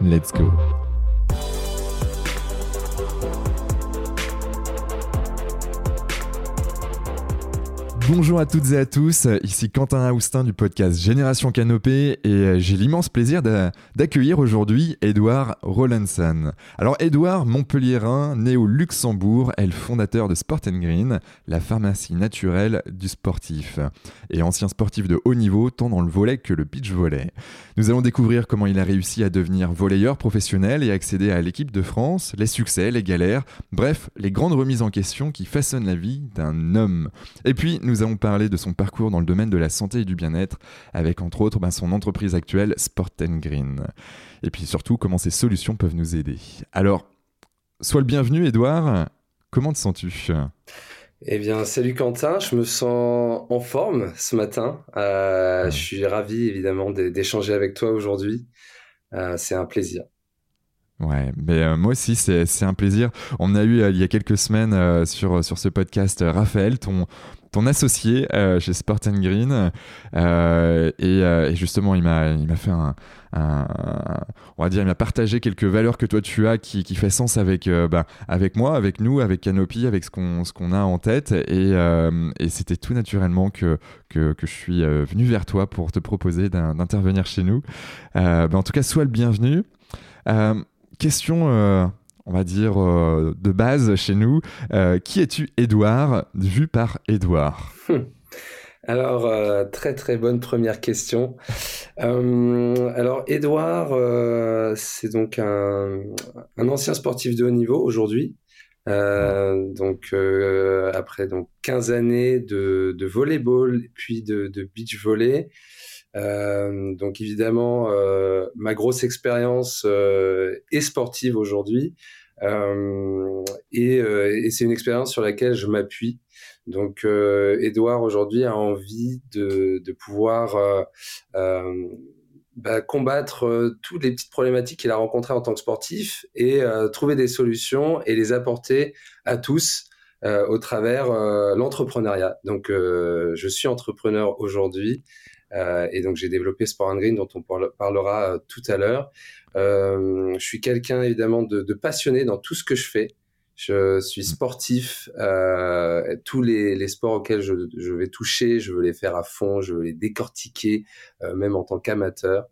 Let's go. Bonjour à toutes et à tous, ici Quentin Aoustin du podcast Génération Canopée et euh, j'ai l'immense plaisir d'accueillir aujourd'hui Edouard Rollinson. Alors Edouard Montpellierin, né au Luxembourg, est le fondateur de Sport Green, la pharmacie naturelle du sportif, et ancien sportif de haut niveau tant dans le volet que le pitch volley. Nous allons découvrir comment il a réussi à devenir volleyeur professionnel et accéder à l'équipe de France, les succès, les galères, bref, les grandes remises en question qui façonnent la vie d'un homme. Et puis nous nous allons parler de son parcours dans le domaine de la santé et du bien-être, avec entre autres ben, son entreprise actuelle Sport Green. Et puis surtout, comment ces solutions peuvent nous aider. Alors, sois le bienvenu, Edouard. Comment te sens-tu? Eh bien, salut Quentin, je me sens en forme ce matin. Euh, je suis ravi évidemment d'échanger avec toi aujourd'hui. Euh, c'est un plaisir. Ouais, mais euh, moi aussi c'est un plaisir. On a eu il y a quelques semaines sur, sur ce podcast Raphaël, ton, ton associé euh, chez Sport and Green. Euh, euh, et, justement, il m'a, fait un, on va dire, il m'a partagé quelques valeurs que toi tu as qui, qui fait sens avec, bah, avec moi, avec nous, avec Canopy, avec ce qu'on, ce a en tête. Et, c'était tout naturellement que, que, que, je suis venu vers toi pour te proposer d'intervenir chez nous. Bah, en tout cas, sois le bienvenu. question on va dire, euh, de base chez nous. Euh, qui es-tu, Edouard, vu par Edouard hum. Alors, euh, très très bonne première question. alors, Edouard, c'est donc un, ancien sportif de haut niveau aujourd'hui. donc, après donc 15 années de, de volleyball puis de beach volley, donc évidemment, ma grosse expérience est sportive aujourd'hui. Euh, et, euh, et c'est une expérience sur laquelle je m'appuie. Donc, euh, Edouard aujourd'hui a envie de, de pouvoir euh, bah, combattre toutes les petites problématiques qu'il a rencontrées en tant que sportif et trouver des solutions et les apporter à tous au travers l'entrepreneuriat. Donc, je suis entrepreneur aujourd'hui et donc j'ai développé Sport and Green dont on parlera tout à l'heure. Euh, je suis quelqu'un évidemment de, passionné dans tout ce que je fais. Je suis sportif. Euh, tous les, sports auxquels je, vais toucher, je veux les faire à fond, je veux les décortiquer, euh, même en tant qu'amateur.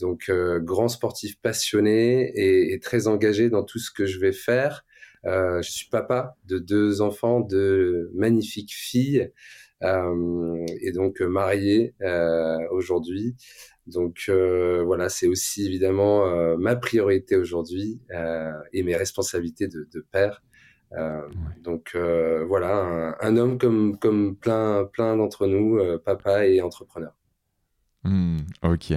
Donc, euh, grand sportif passionné et, très engagé dans tout ce que je vais faire. Euh, je suis papa de deux enfants, de magnifiques filles, euh, et donc marié aujourd'hui. Donc euh, voilà, c'est aussi évidemment euh, ma priorité aujourd'hui euh, et mes responsabilités de, père. Donc voilà, un, homme comme, comme plein, plein d'entre nous, papa et entrepreneur. Hmm, ok,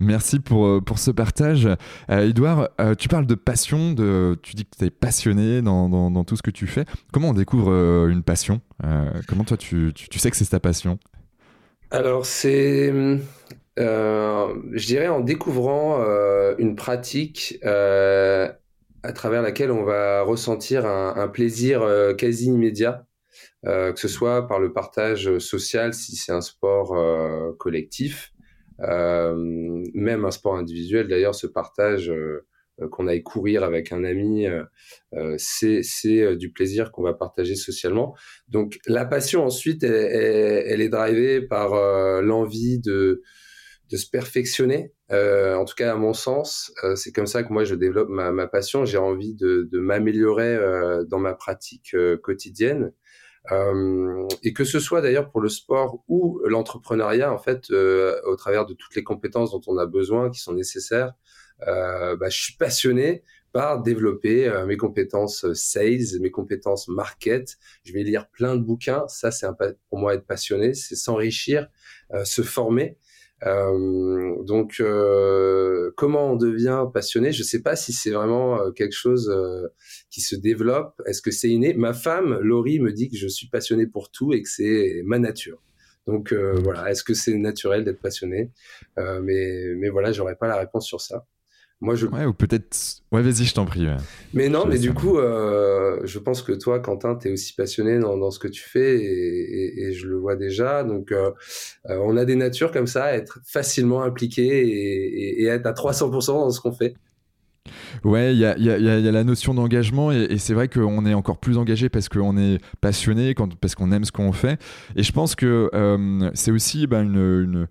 merci pour, pour ce partage. Edouard, tu parles de passion, de, tu dis que tu es passionné dans, dans, tout ce que tu fais. Comment on découvre une passion Comment toi tu, tu, sais que c'est ta passion? Alors c'est euh, je dirais en découvrant euh, une pratique euh, à travers laquelle on va ressentir un, plaisir euh, quasi immédiat, que ce soit par le partage social si c'est un sport collectif, même un sport individuel d'ailleurs, ce partage qu'on aille courir avec un ami, c'est du plaisir qu'on va partager socialement. Donc la passion ensuite, elle, elle est drivée par l'envie de de se perfectionner en tout cas à mon sens, c'est comme ça que moi je développe ma, ma passion. J'ai envie de, de m'améliorer dans ma pratique quotidienne. Euh, et que ce soit d'ailleurs pour le sport ou l'entrepreneuriat, en fait, euh, au travers de toutes les compétences dont on a besoin, qui sont nécessaires, euh, bah, je suis passionné par développer euh, mes compétences sales, mes compétences market. Je vais lire plein de bouquins. Ça, c'est pour moi être passionné, c'est s'enrichir, se former. Euh, donc, euh, comment on devient passionné? Je ne sais pas si c'est vraiment euh, quelque chose qui se développe. Est-ce que c'est inné? Ma femme, Laurie, me dit que je suis passionné pour tout et que c'est ma nature. Donc voilà, est-ce que c'est naturel d'être passionné? Mais mais voilà, j'aurais pas la réponse sur ça. Moi, je... Ouais, ou peut-être... Ouais, vas-y, je t'en prie. Mais non, mais du coup, euh, je pense que toi, Quentin, tu es aussi passionné dans, dans, ce que tu fais et, et, je le vois déjà. Donc, euh, euh, on a des natures comme ça, être facilement impliqué et, et être à 300% dans ce qu'on fait. Ouais, il y a, y, a, y a, la notion d'engagement et, c'est vrai qu'on est encore plus engagé parce qu'on est passionné, quand, parce qu'on aime ce qu'on fait. Et je pense que euh, c'est aussi ben, une, une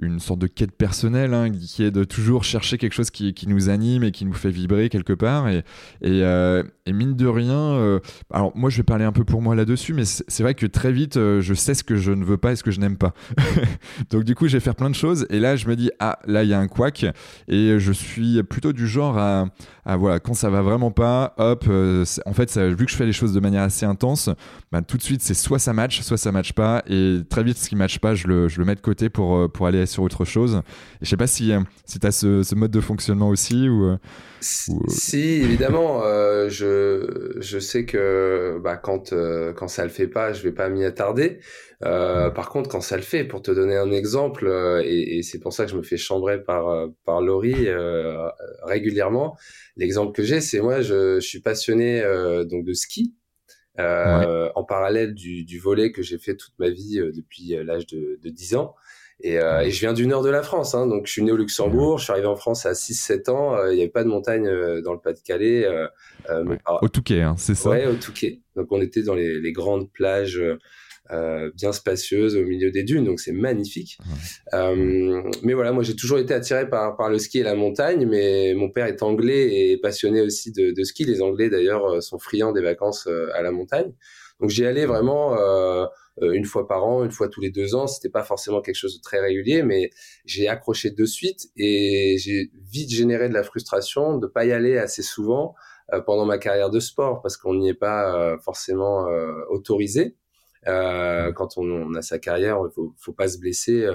une sorte de quête personnelle hein, qui est de toujours chercher quelque chose qui, nous anime et qui nous fait vibrer quelque part. Et, euh, mine de rien, euh, alors moi je vais parler un peu pour moi là-dessus, mais c'est vrai que très vite euh, je sais ce que je ne veux pas et ce que je n'aime pas. Donc du coup je vais faire plein de choses et là je me dis ah là il y a un couac et je suis plutôt du genre à, voilà quand ça va vraiment pas, hop, en fait vu que je fais les choses de manière assez intense, bah, tout de suite c'est soit ça match, soit ça match pas et très vite ce qui match pas je le, je le mets de côté pour, pour aller sur autre chose. Et je sais pas si, si tu as ce, ce, mode de fonctionnement aussi ou... Si, évidemment, euh, je, je sais que bah, quand, euh, quand ça le fait pas, je vais pas m'y attarder. Euh, par contre, quand ça le fait, pour te donner un exemple, et, et c'est pour ça que je me fais chambrer par, par Laurie régulièrement, l'exemple que j'ai, c'est moi, je, je, suis passionné donc de ski. en parallèle du, du volet que j'ai fait toute ma vie depuis l'âge de, de 10 ans. Et, euh, et, je viens du nord de la France, hein, donc je suis né au Luxembourg, je suis arrivé en France à 6-7 ans, euh, il n'y avait pas de montagne euh, dans le Pas-de-Calais. Euh, ouais. Au Touquet, hein, c'est ça? Ouais, au Touquet. Donc on était dans les, les grandes plages bien spacieuses au milieu des dunes, donc c'est magnifique. mais voilà, moi j'ai toujours été attiré par, par le ski et la montagne, mais mon père est anglais et passionné aussi de, de ski. Les Anglais d'ailleurs sont friands des vacances à la montagne. Donc j'y allais vraiment euh, une fois par an, une fois tous les deux ans. C'était pas forcément quelque chose de très régulier, mais j'ai accroché de suite et j'ai vite généré de la frustration de pas y aller assez souvent euh, pendant ma carrière de sport parce qu'on n'y est pas euh, forcément autorisé. quand on, a sa carrière, il faut, faut pas se blesser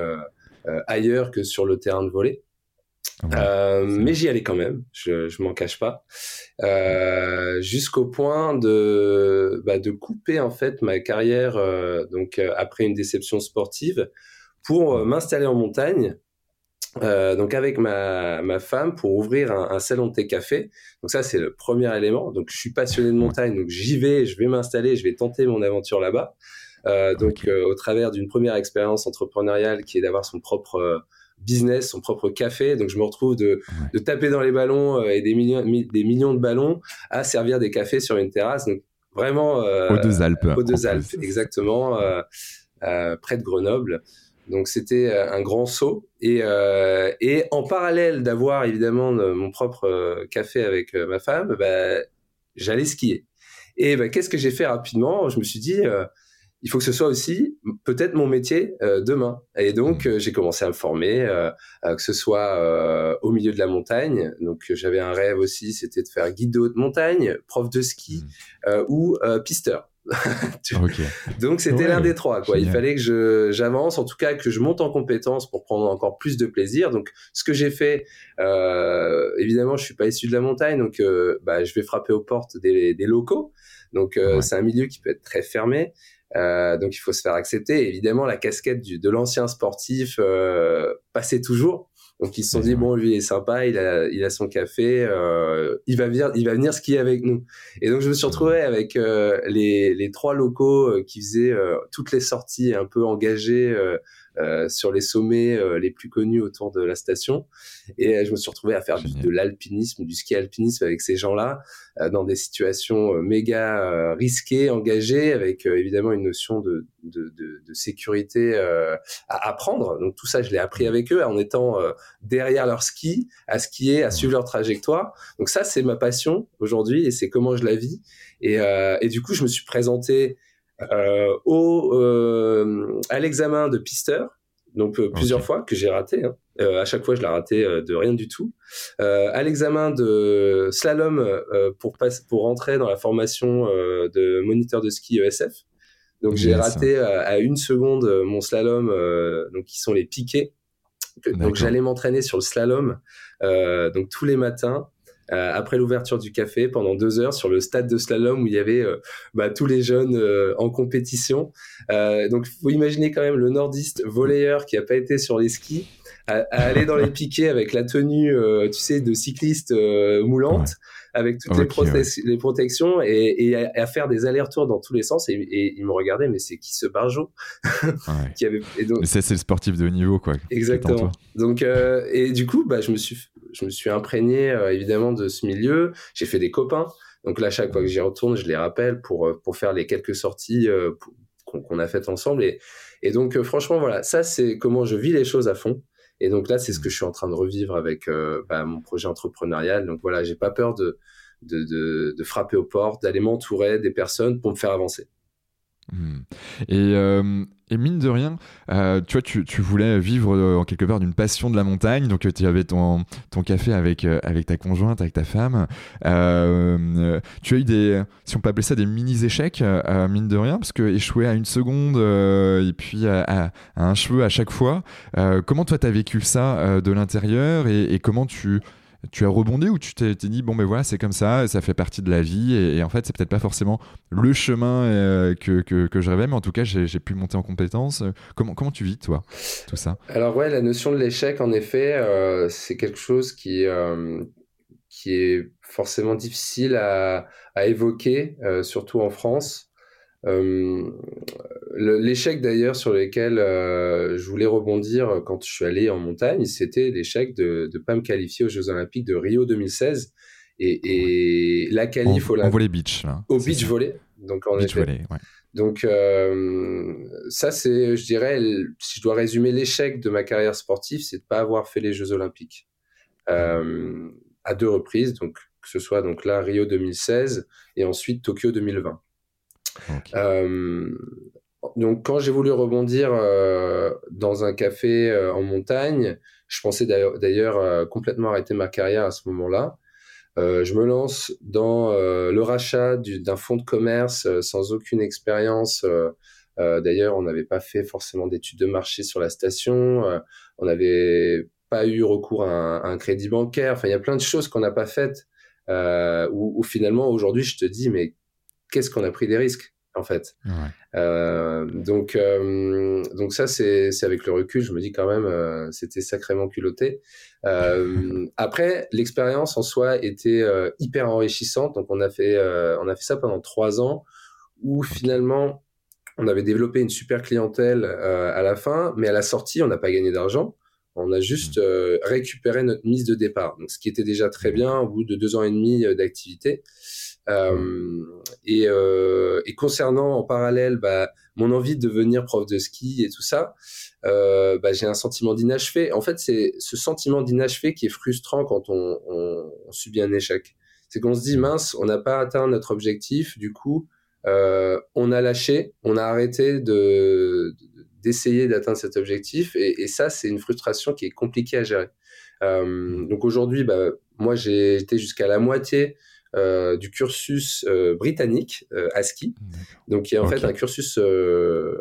ailleurs que sur le terrain de Euh, mais j'y allais quand même, je, je m'en cache pas, euh, jusqu'au point de bah, de couper en fait ma carrière euh, donc après une déception sportive pour m'installer en montagne. donc avec ma, ma femme pour ouvrir un, un salon de thé café. Donc ça c'est le premier élément. Donc je suis passionné de montagne, donc j'y vais, je vais m'installer, je vais tenter mon aventure là-bas. donc au travers d'une première expérience entrepreneuriale qui est d'avoir son propre business, son propre café. Donc je me retrouve de, de taper dans les ballons euh, et des millions, des millions de ballons à servir des cafés sur une terrasse. Donc vraiment euh, aux deux Alpes. Aux deux Alpes, exactement, euh, euh, près de Grenoble. Donc c'était un grand saut et, et en parallèle d'avoir évidemment mon propre café avec ma femme, bah, j'allais skier. Et bah, qu'est-ce que j'ai fait rapidement? Je me suis dit il faut que ce soit aussi peut-être mon métier euh, demain. Et donc, mmh. euh, j'ai commencé à me former, euh, que ce soit au milieu de la montagne. Donc, j'avais un rêve aussi, c'était de faire guide de haute montagne, prof de ski mmh. ou pisteur. Donc, c'était l'un des trois. Quoi. Il fallait que j'avance, en tout cas que je monte en compétence pour prendre encore plus de plaisir. Donc, ce que j'ai fait, évidemment, je suis pas issu de la montagne, donc bah, je vais frapper aux portes des, des locaux. Donc, c'est un milieu qui peut être très fermé. Euh, donc il faut se faire accepter. évidemment, la casquette du, de l'ancien sportif euh, passait toujours. Donc ils se sont dit bon, lui il est sympa, il a, il a son café, euh, il va venir, il va venir skier avec nous. Et donc je me suis retrouvé avec euh, les, les trois locaux euh, qui faisaient toutes les sorties un peu engagées sur les sommets les plus connus autour de la station. Et je me suis retrouvé à faire de l'alpinisme, du ski alpinisme avec ces gens-là, dans des situations méga risquées, engagées, avec évidemment une notion de, de, de, de sécurité à apprendre. Donc tout ça, je l'ai appris avec eux en étant derrière leur ski, à skier, à suivre leur trajectoire. Donc ça, c'est ma passion aujourd'hui et c'est comment je la vis. Et, euh, et du coup, je me suis présenté euh, au, euh, à l'examen de pisteur, donc euh, plusieurs fois que j'ai raté. Hein. Euh, à chaque fois, je l'ai raté euh, de rien du tout. à l'examen de slalom pour pour rentrer dans la formation de moniteur de ski ESF. Donc j'ai raté à une seconde mon slalom, donc qui sont les piquets. Donc j'allais m'entraîner sur le slalom, donc tous les matins euh, après l'ouverture du café pendant deux heures sur le stade de slalom où il y avait euh, bah, tous les jeunes euh, en compétition. donc, faut imaginer quand même le nordiste volleyeur qui a pas été sur les skis à, aller dans les piquets avec la tenue, tu sais, de cycliste moulante. avec toutes les, les, protections et, et à, faire des allers-retours dans tous les sens. Et, et il me regardait, mais c'est qui ce barjo qui avait... donc... c'est le sportif de haut niveau, quoi. Exactement. Donc, et du coup, bah, je me suis je me suis imprégné euh, évidemment de ce milieu. J'ai fait des copains. Donc là, chaque fois que j'y retourne, je les rappelle pour euh, pour faire les quelques sorties euh, qu'on a faites ensemble. Et, donc franchement, voilà, ça c'est comment je vis les choses à fond. Et donc là, c'est ce que je suis en train de revivre avec bah, mon projet entrepreneurial. Donc voilà, j'ai pas peur de de, frapper aux portes, d'aller m'entourer des personnes pour me faire avancer. Et, et mine de rien, euh, tu vois, tu, voulais vivre euh, en quelque part d'une passion de la montagne, donc euh, tu avais ton, café avec, avec ta conjointe, avec ta femme. tu as eu des, si on peut appeler ça des mini-échecs, mine de rien, parce que échouer à une seconde et puis à, un cheveu à chaque fois. comment toi, tu as vécu ça de l'intérieur et, comment tu tu as rebondi ou tu t'es dit bon ben voilà c'est comme ça ça fait partie de la vie et, en fait c'est peut-être pas forcément le chemin euh, que, que, je rêvais mais en tout cas j'ai pu monter en compétence. Comment, comment tu vis toi tout ça? Alors ouais la notion de l'échec en effet euh, c'est quelque chose qui euh, qui est forcément difficile à, à évoquer surtout en France euh, l'échec d'ailleurs sur lequel euh, je voulais rebondir quand je suis allé en montagne, c'était l'échec de ne pas me qualifier aux Jeux Olympiques de Rio 2016 et, et la qualif au, volley beach là. au beach volley. Donc en beach volley, ouais. Donc euh, ça c'est, je dirais, si je dois résumer l'échec de ma carrière sportive, c'est de pas avoir fait les Jeux Olympiques à deux reprises, donc que ce soit donc là Rio 2016 et ensuite Tokyo 2020. Euh, donc quand j'ai voulu rebondir euh, dans un café euh, en montagne, je pensais d'ailleurs complètement arrêter ma carrière à ce moment-là. je me lance dans le rachat d'un fonds de commerce sans aucune expérience. D'ailleurs, on n'avait pas fait forcément d'études de marché sur la station. on n'avait pas eu recours à un, crédit bancaire. Enfin, il y a plein de choses qu'on n'a pas faites. où, où, finalement, aujourd'hui, je te dis, mais qu'est-ce qu'on a pris des risques en fait. Euh, donc, euh, donc ça, c'est avec le recul, je me dis quand même, euh, c'était sacrément culotté. après, l'expérience en soi était hyper enrichissante. Donc, on a fait, on a fait ça pendant trois ans, où finalement, on avait développé une super clientèle à la fin, mais à la sortie, on n'a pas gagné d'argent. On a juste mmh. récupéré notre mise de départ, donc ce qui était déjà très bien au bout de deux ans et demi d'activité. Euh, et, euh, et, concernant en parallèle bah, mon envie de devenir prof de ski et tout ça, euh, bah, j'ai un sentiment d'inachevé. En fait, c'est ce sentiment d'inachevé qui est frustrant quand on, on, on subit un échec. C'est qu'on se dit mince, on n'a pas atteint notre objectif, du coup, euh, on a lâché, on a arrêté de d'essayer d'atteindre cet objectif, et, et ça, c'est une frustration qui est compliquée à gérer. Euh, donc aujourd'hui, bah, moi, j'ai été jusqu'à la moitié du cursus euh, britannique euh, à ski, donc qui est en fait un cursus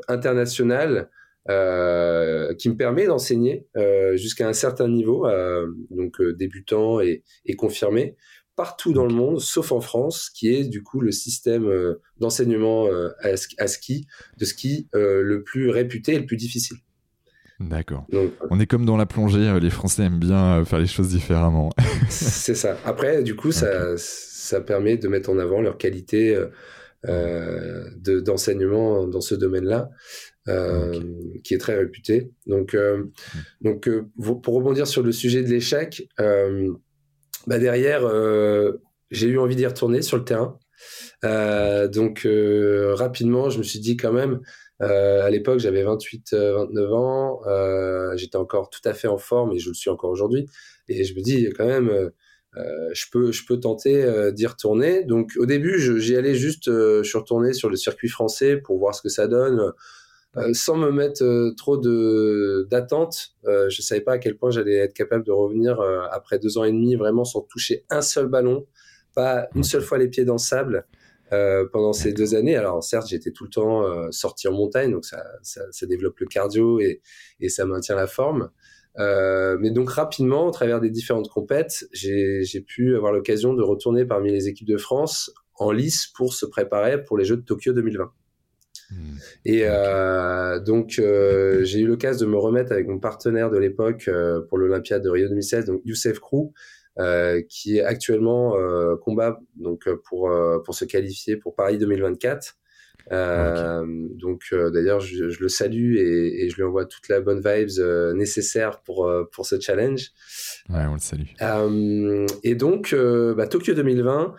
international qui me permet d'enseigner jusqu'à un certain niveau, donc débutant et, confirmé, partout dans le monde, sauf en France, qui est du coup le système d'enseignement à, ski, de ski le plus réputé et le plus difficile. D'accord. On est comme dans la plongée, les Français aiment bien faire les choses différemment. c'est ça. Après, du coup, ça, ça permet de mettre en avant leur qualité euh, euh d'enseignement dans ce domaine-là. qui est très réputé. Donc, donc pour rebondir sur le sujet de l'échec, bah derrière, j'ai eu envie d'y retourner sur le terrain. donc rapidement, je me suis dit quand même, à l'époque, j'avais 28, 29 ans, j'étais encore tout à fait en forme et je le suis encore aujourd'hui. Et je me dis quand même, euh, je peux je peux tenter euh, d'y retourner. Donc au début, j'y allais juste, euh, je suis retourné sur le circuit français pour voir ce que ça donne, sans me mettre trop de d'attente. je savais pas à quel point j'allais être capable de revenir après deux ans et demi vraiment sans toucher un seul ballon, pas une seule fois les pieds dans le sable. Pendant ces deux années. Alors certes, j'étais tout le temps sorti en montagne, donc ça, ça, ça, développe le cardio et, et ça maintient la forme. Euh, mais donc rapidement, au travers des différentes compètes, j'ai pu avoir l'occasion de retourner parmi les équipes de France en lice pour se préparer pour les Jeux de Tokyo 2020. Hmm. Et euh, donc euh, j'ai eu l'occasion de me remettre avec mon partenaire de l'époque euh, pour l'Olympiade de Rio 2016, donc Youssef Krou, euh, qui est actuellement combat donc pour pour se qualifier pour Paris 2024. Euh, donc euh, d'ailleurs, je, je, le salue et, et, je lui envoie toute la bonne vibes euh, nécessaire pour pour ce challenge. Ouais, on le salue. et donc, bah, Tokyo 2020.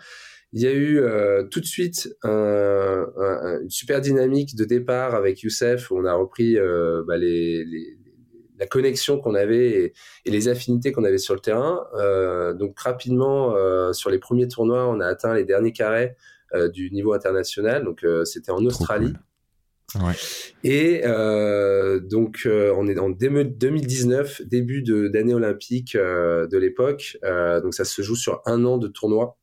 Il y a eu tout de suite un, un, une super dynamique de départ avec Youssef. Où on a repris bah, les, les, la connexion qu'on avait et, et, les affinités qu'on avait sur le terrain. Euh, donc rapidement, euh, sur les premiers tournois, on a atteint les derniers carrés euh, du niveau international. Donc euh, c'était en Australie. Ouais. Et euh, donc euh, on est en 2019, début d'année olympique euh, de l'époque. donc ça se joue sur un an de tournoi.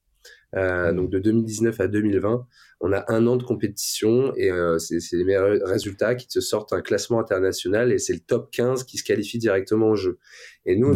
Mmh. Donc de 2019 à 2020, on a un an de compétition et c'est les meilleurs résultats qui te sortent un classement international et c'est le top 15 qui se qualifie directement au jeu. Et nous,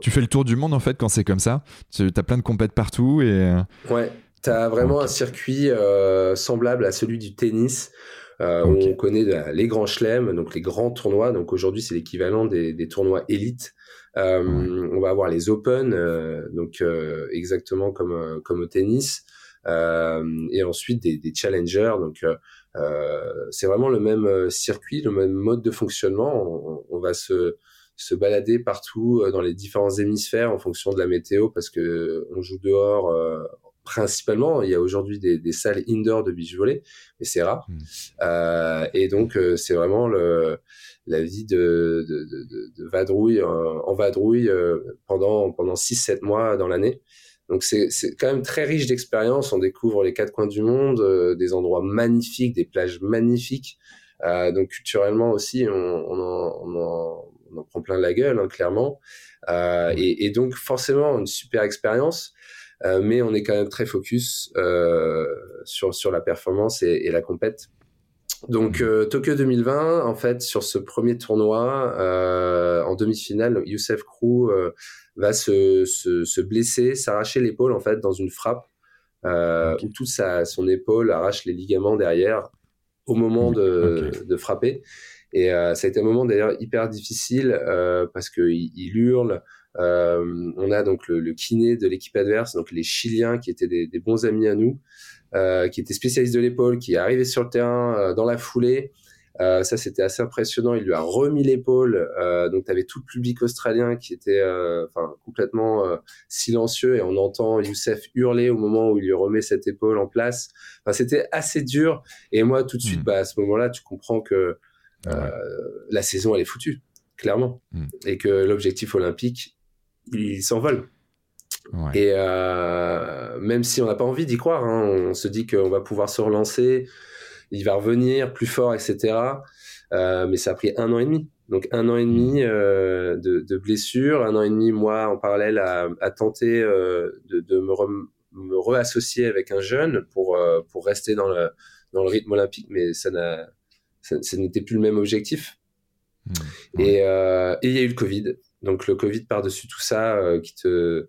tu fais le tour du monde en fait quand c'est comme ça? Tu as plein de compètes partout et. Ouais. Tu as vraiment un circuit euh, semblable à celui du tennis. Euh, où on connaît les grands chelems, donc les grands tournois. Donc aujourd'hui, c'est l'équivalent des, des, tournois élites. Euh, On va avoir les Open, euh, donc euh, exactement comme comme au tennis, et ensuite des, des challengers. Donc c'est vraiment le même circuit, le même mode de fonctionnement. On, on va se se balader partout dans les différents hémisphères en fonction de la météo parce que on joue dehors principalement. Il y a aujourd'hui des, des, salles indoor de beach volley, mais c'est rare. Hmm. Euh, et donc, euh, c'est vraiment le, la vie de, de, de, de vadrouille en, vadrouille euh, pendant, pendant 6-7 mois dans l'année. Donc, c'est quand même très riche d'expérience. On découvre les quatre coins du monde, euh, des endroits magnifiques, des plages magnifiques. donc, culturellement aussi, on, on, en, on, en, on en prend plein la gueule, hein, clairement. Et, et, donc, forcément, une super expérience. Euh, mais on est quand même très focus euh, sur sur la performance et, et la compète. Donc mmh. euh, Tokyo 2020, en fait, sur ce premier tournoi, euh, en demi-finale, Youssef Krou euh, va se, se, se blesser, s'arracher l'épaule en fait dans une frappe euh, où toute sa, son épaule arrache les ligaments derrière au moment de, de frapper. Et ça a été un moment d'ailleurs hyper difficile parce que il, il hurle, euh, on a donc le, le kiné de l'équipe adverse, donc les Chiliens qui étaient des, des bons amis à nous, euh, qui étaient spécialistes de l'épaule, qui est arrivé sur le terrain euh, dans la foulée. Euh, ça, c'était assez impressionnant. Il lui a remis l'épaule. Euh, donc, tu avais tout le public australien qui était euh, enfin, complètement silencieux et on entend Youssef hurler au moment où il lui remet cette épaule en place. Enfin, c'était assez dur. Et moi, tout de suite, mmh. bah, à ce moment-là, tu comprends que la saison, elle est foutue, clairement. Mmh. Et que l'objectif olympique, il s'envole. Ouais. Et euh, même si on n'a pas envie d'y croire, hein, on se dit qu'on va pouvoir se relancer, il va revenir plus fort, etc. Euh, mais ça a pris un an et demi. Donc un an et demi mm. euh, de, de blessures, un an et demi moi en parallèle à, à tenter euh, de, de, me, re, me réassocier avec un jeune pour euh, pour rester dans le dans le rythme olympique, mais ça n'a ça, ça n'était plus le même objectif. Mmh. Et euh, il y a eu le Covid. Donc le Covid par-dessus tout ça euh, qui te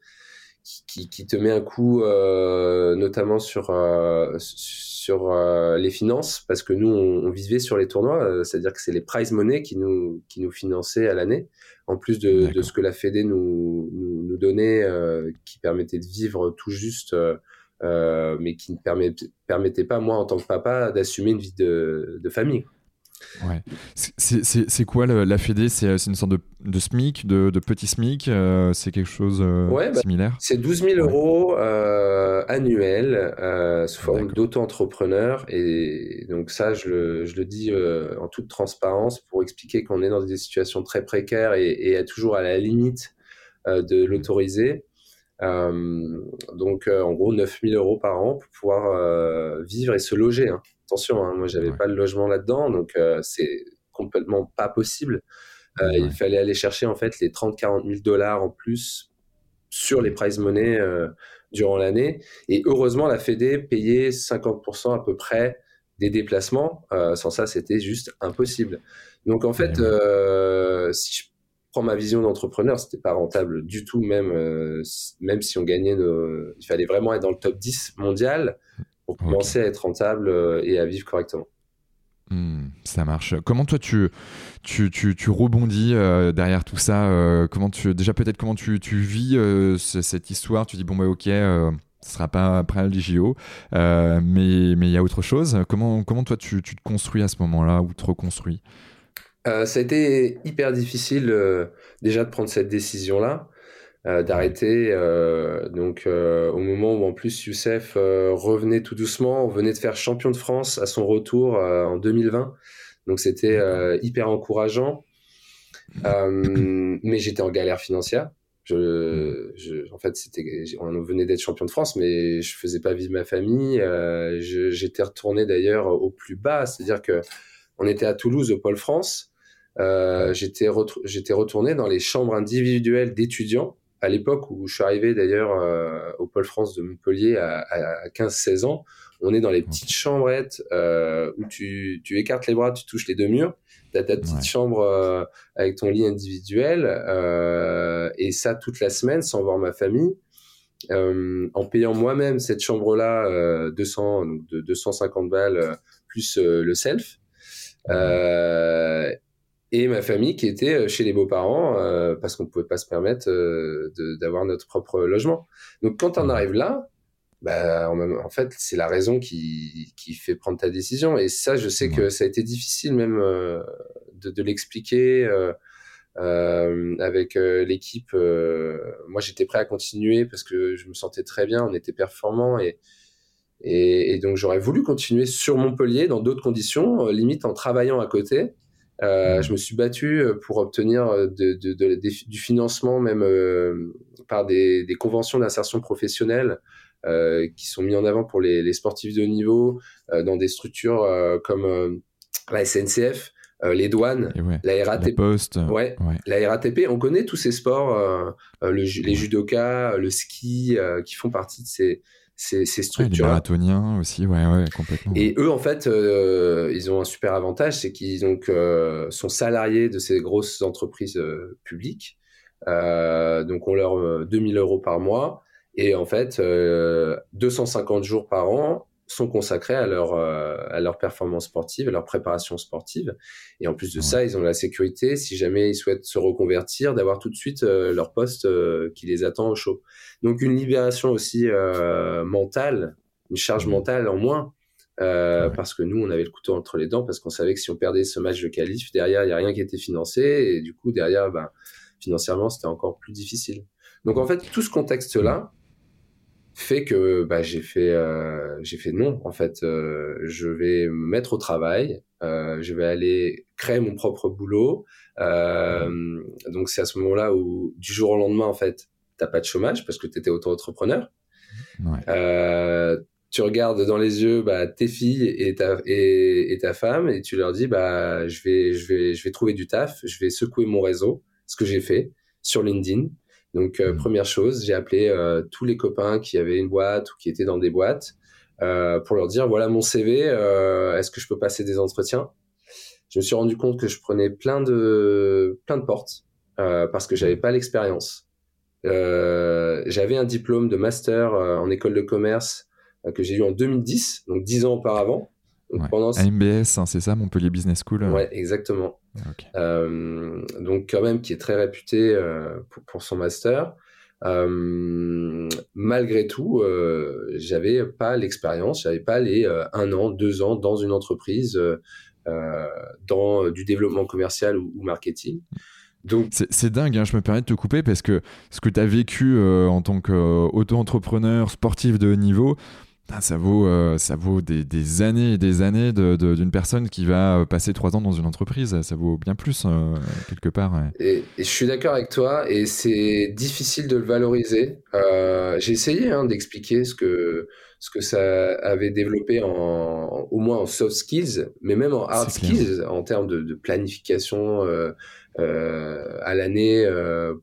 qui, qui, te met un coup euh, notamment sur euh, sur euh, les finances parce que nous on, on vivait sur les tournois euh, c'est-à-dire que c'est les prize money qui nous qui nous finançaient à l'année en plus de, de, ce que la Fédé nous nous, nous donnait qui permettait de vivre tout juste mais qui ne permet, permettait pas moi en tant que papa d'assumer une vie de, de famille Ouais. C'est quoi la Fédé? C'est une sorte de, de SMIC, de, de, petit SMIC C'est quelque chose de bah, similaire? C'est 12 000 euros annuels sous forme d'auto-entrepreneur. Et donc ça, je le, je le dis en toute transparence pour expliquer qu'on est dans des situations très précaires et, et toujours à la limite de mmh. l'autoriser. Euh, donc, euh, en gros, 9000 euros par an pour pouvoir euh, vivre et se loger. Hein. Attention, hein, moi, j'avais pas de logement là-dedans, donc c'est complètement pas possible. Il fallait aller chercher en fait les 30-40 000 dollars en plus sur les prize money durant l'année. Et heureusement, la Fédé payait 50% à peu près des déplacements. sans ça, c'était juste impossible. Donc en fait, si je prends ma vision d'entrepreneur, c'était pas rentable du tout, même, euh, même si on gagnait nos... Il fallait vraiment être dans le top 10 mondial pour commencer à être rentable euh, et à vivre correctement. Hmm, ça marche. Comment toi tu, tu, tu, tu rebondis euh, derrière tout ça Comment tu déjà peut-être comment tu, tu vis cette histoire? Tu dis bon bah ok, ce sera pas après le JO, mais mais il y a autre chose. Comment comment toi tu, tu te construis à ce moment-là ou te reconstruis? Euh, ça a été hyper difficile euh, déjà de prendre cette décision-là, euh, d'arrêter. donc au moment où en plus Youssef revenait tout doucement, on venait de faire champion de France à son retour en 2020. Donc c'était hyper encourageant. mais j'étais en galère financière. Je, je, en fait, c'était, on venait d'être champion de France, mais je faisais pas vivre ma famille. j'étais retourné d'ailleurs au plus bas, c'est-à-dire que on était à Toulouse au Pôle France. Euh, j'étais j'étais retourné dans les chambres individuelles d'étudiants à l'époque où je suis arrivé d'ailleurs euh, au Pôle France de Montpellier à, à 15-16 ans. On est dans les petites chambrettes euh, où tu, tu, écartes les bras, tu touches les deux murs. Tu as ta petite chambre euh, avec ton lit individuel et ça toute la semaine sans voir ma famille. en payant moi-même cette chambre-là 200 de 250 balles plus le self. Euh, et ma famille qui était euh, chez les beaux-parents euh, parce qu'on ne pouvait pas se permettre euh, d'avoir notre propre logement. Donc quand on arrive là, bah, en, fait, c'est la raison qui, qui fait prendre ta décision. Et ça, je sais que ça a été difficile même de, de l'expliquer avec l'équipe. moi, j'étais prêt à continuer parce que je me sentais très bien, on était performants et, et, et donc j'aurais voulu continuer sur Montpellier dans d'autres conditions, limite en travaillant à côté. Euh, je me suis battu euh, pour obtenir euh, de, de, de, du financement même par des, des conventions d'insertion professionnelle euh, qui sont mis en avant pour les, les sportifs de haut niveau dans des structures comme la SNCF, les douanes, la RATP. Ouais, ouais, la RATP, on connaît tous ces sports, le, les judokas, le ski, qui font partie de ces, ces, ces structures. les marathoniens aussi, ouais, ouais, complètement. Et eux, en fait, euh, ils ont un super avantage, c'est qu'ils donc euh, sont salariés de ces grosses entreprises euh, publiques. donc on leur 2000 euros par mois et en fait 250 jours par an sont consacrés à leur, euh, à leur performance sportive, à leur préparation sportive. Et en plus de ça, ils ont la sécurité, si jamais ils souhaitent se reconvertir, d'avoir tout de suite euh, leur poste euh, qui les attend au chaud. Donc une libération aussi mentale, une charge mentale en moins. parce que nous, on avait le couteau entre les dents, parce qu'on savait que si on perdait ce match de qualif, derrière, il n'y a rien qui était financé, et du coup, derrière, ben, financièrement, c'était encore plus difficile. Donc en fait, tout ce contexte-là, fait que bah, j'ai fait euh, j'ai fait non en fait euh, je vais me mettre au travail euh, je vais aller créer mon propre boulot euh, donc c'est à ce moment-là où du jour au lendemain en fait t'as pas de chômage parce que tu étais auto-entrepreneur ouais. Euh, tu regardes dans les yeux bah, tes filles et ta et, et, ta femme et tu leur dis bah je vais je vais je vais trouver du taf je vais secouer mon réseau ce que j'ai fait sur LinkedIn donc, euh, mmh. première chose, j'ai appelé euh, tous les copains qui avaient une boîte ou qui étaient dans des boîtes euh, pour leur dire voilà mon CV, est-ce que je peux passer des entretiens? Je me suis rendu compte que je prenais plein de plein de portes parce que j'avais pas l'expérience. j'avais un diplôme de master en école de commerce que j'ai eu en 2010, donc dix ans auparavant. Donc pendant... MBS, hein, c'est ça, Montpellier Business School. Ouais, exactement. Euh, donc quand même qui est très réputé euh, pour, pour, son master. Euh, malgré tout, euh, j'avais pas l'expérience, j'avais pas les un an, deux ans dans une entreprise dans du développement commercial ou, marketing. Donc c'est dingue, hein, je me permets de te couper parce que ce que tu as vécu en tant qu'auto-entrepreneur sportif de haut niveau, ça vaut, euh, ça vaut des, années et des années d'une personne qui va euh, passer trois ans dans une entreprise. Ça vaut bien plus, euh, quelque part. Et, je suis d'accord avec toi, et c'est difficile de le valoriser. J'ai essayé hein, d'expliquer ce que, ce que ça avait développé, en, au moins en soft skills, mais même en hard skills, en termes de, de planification à l'année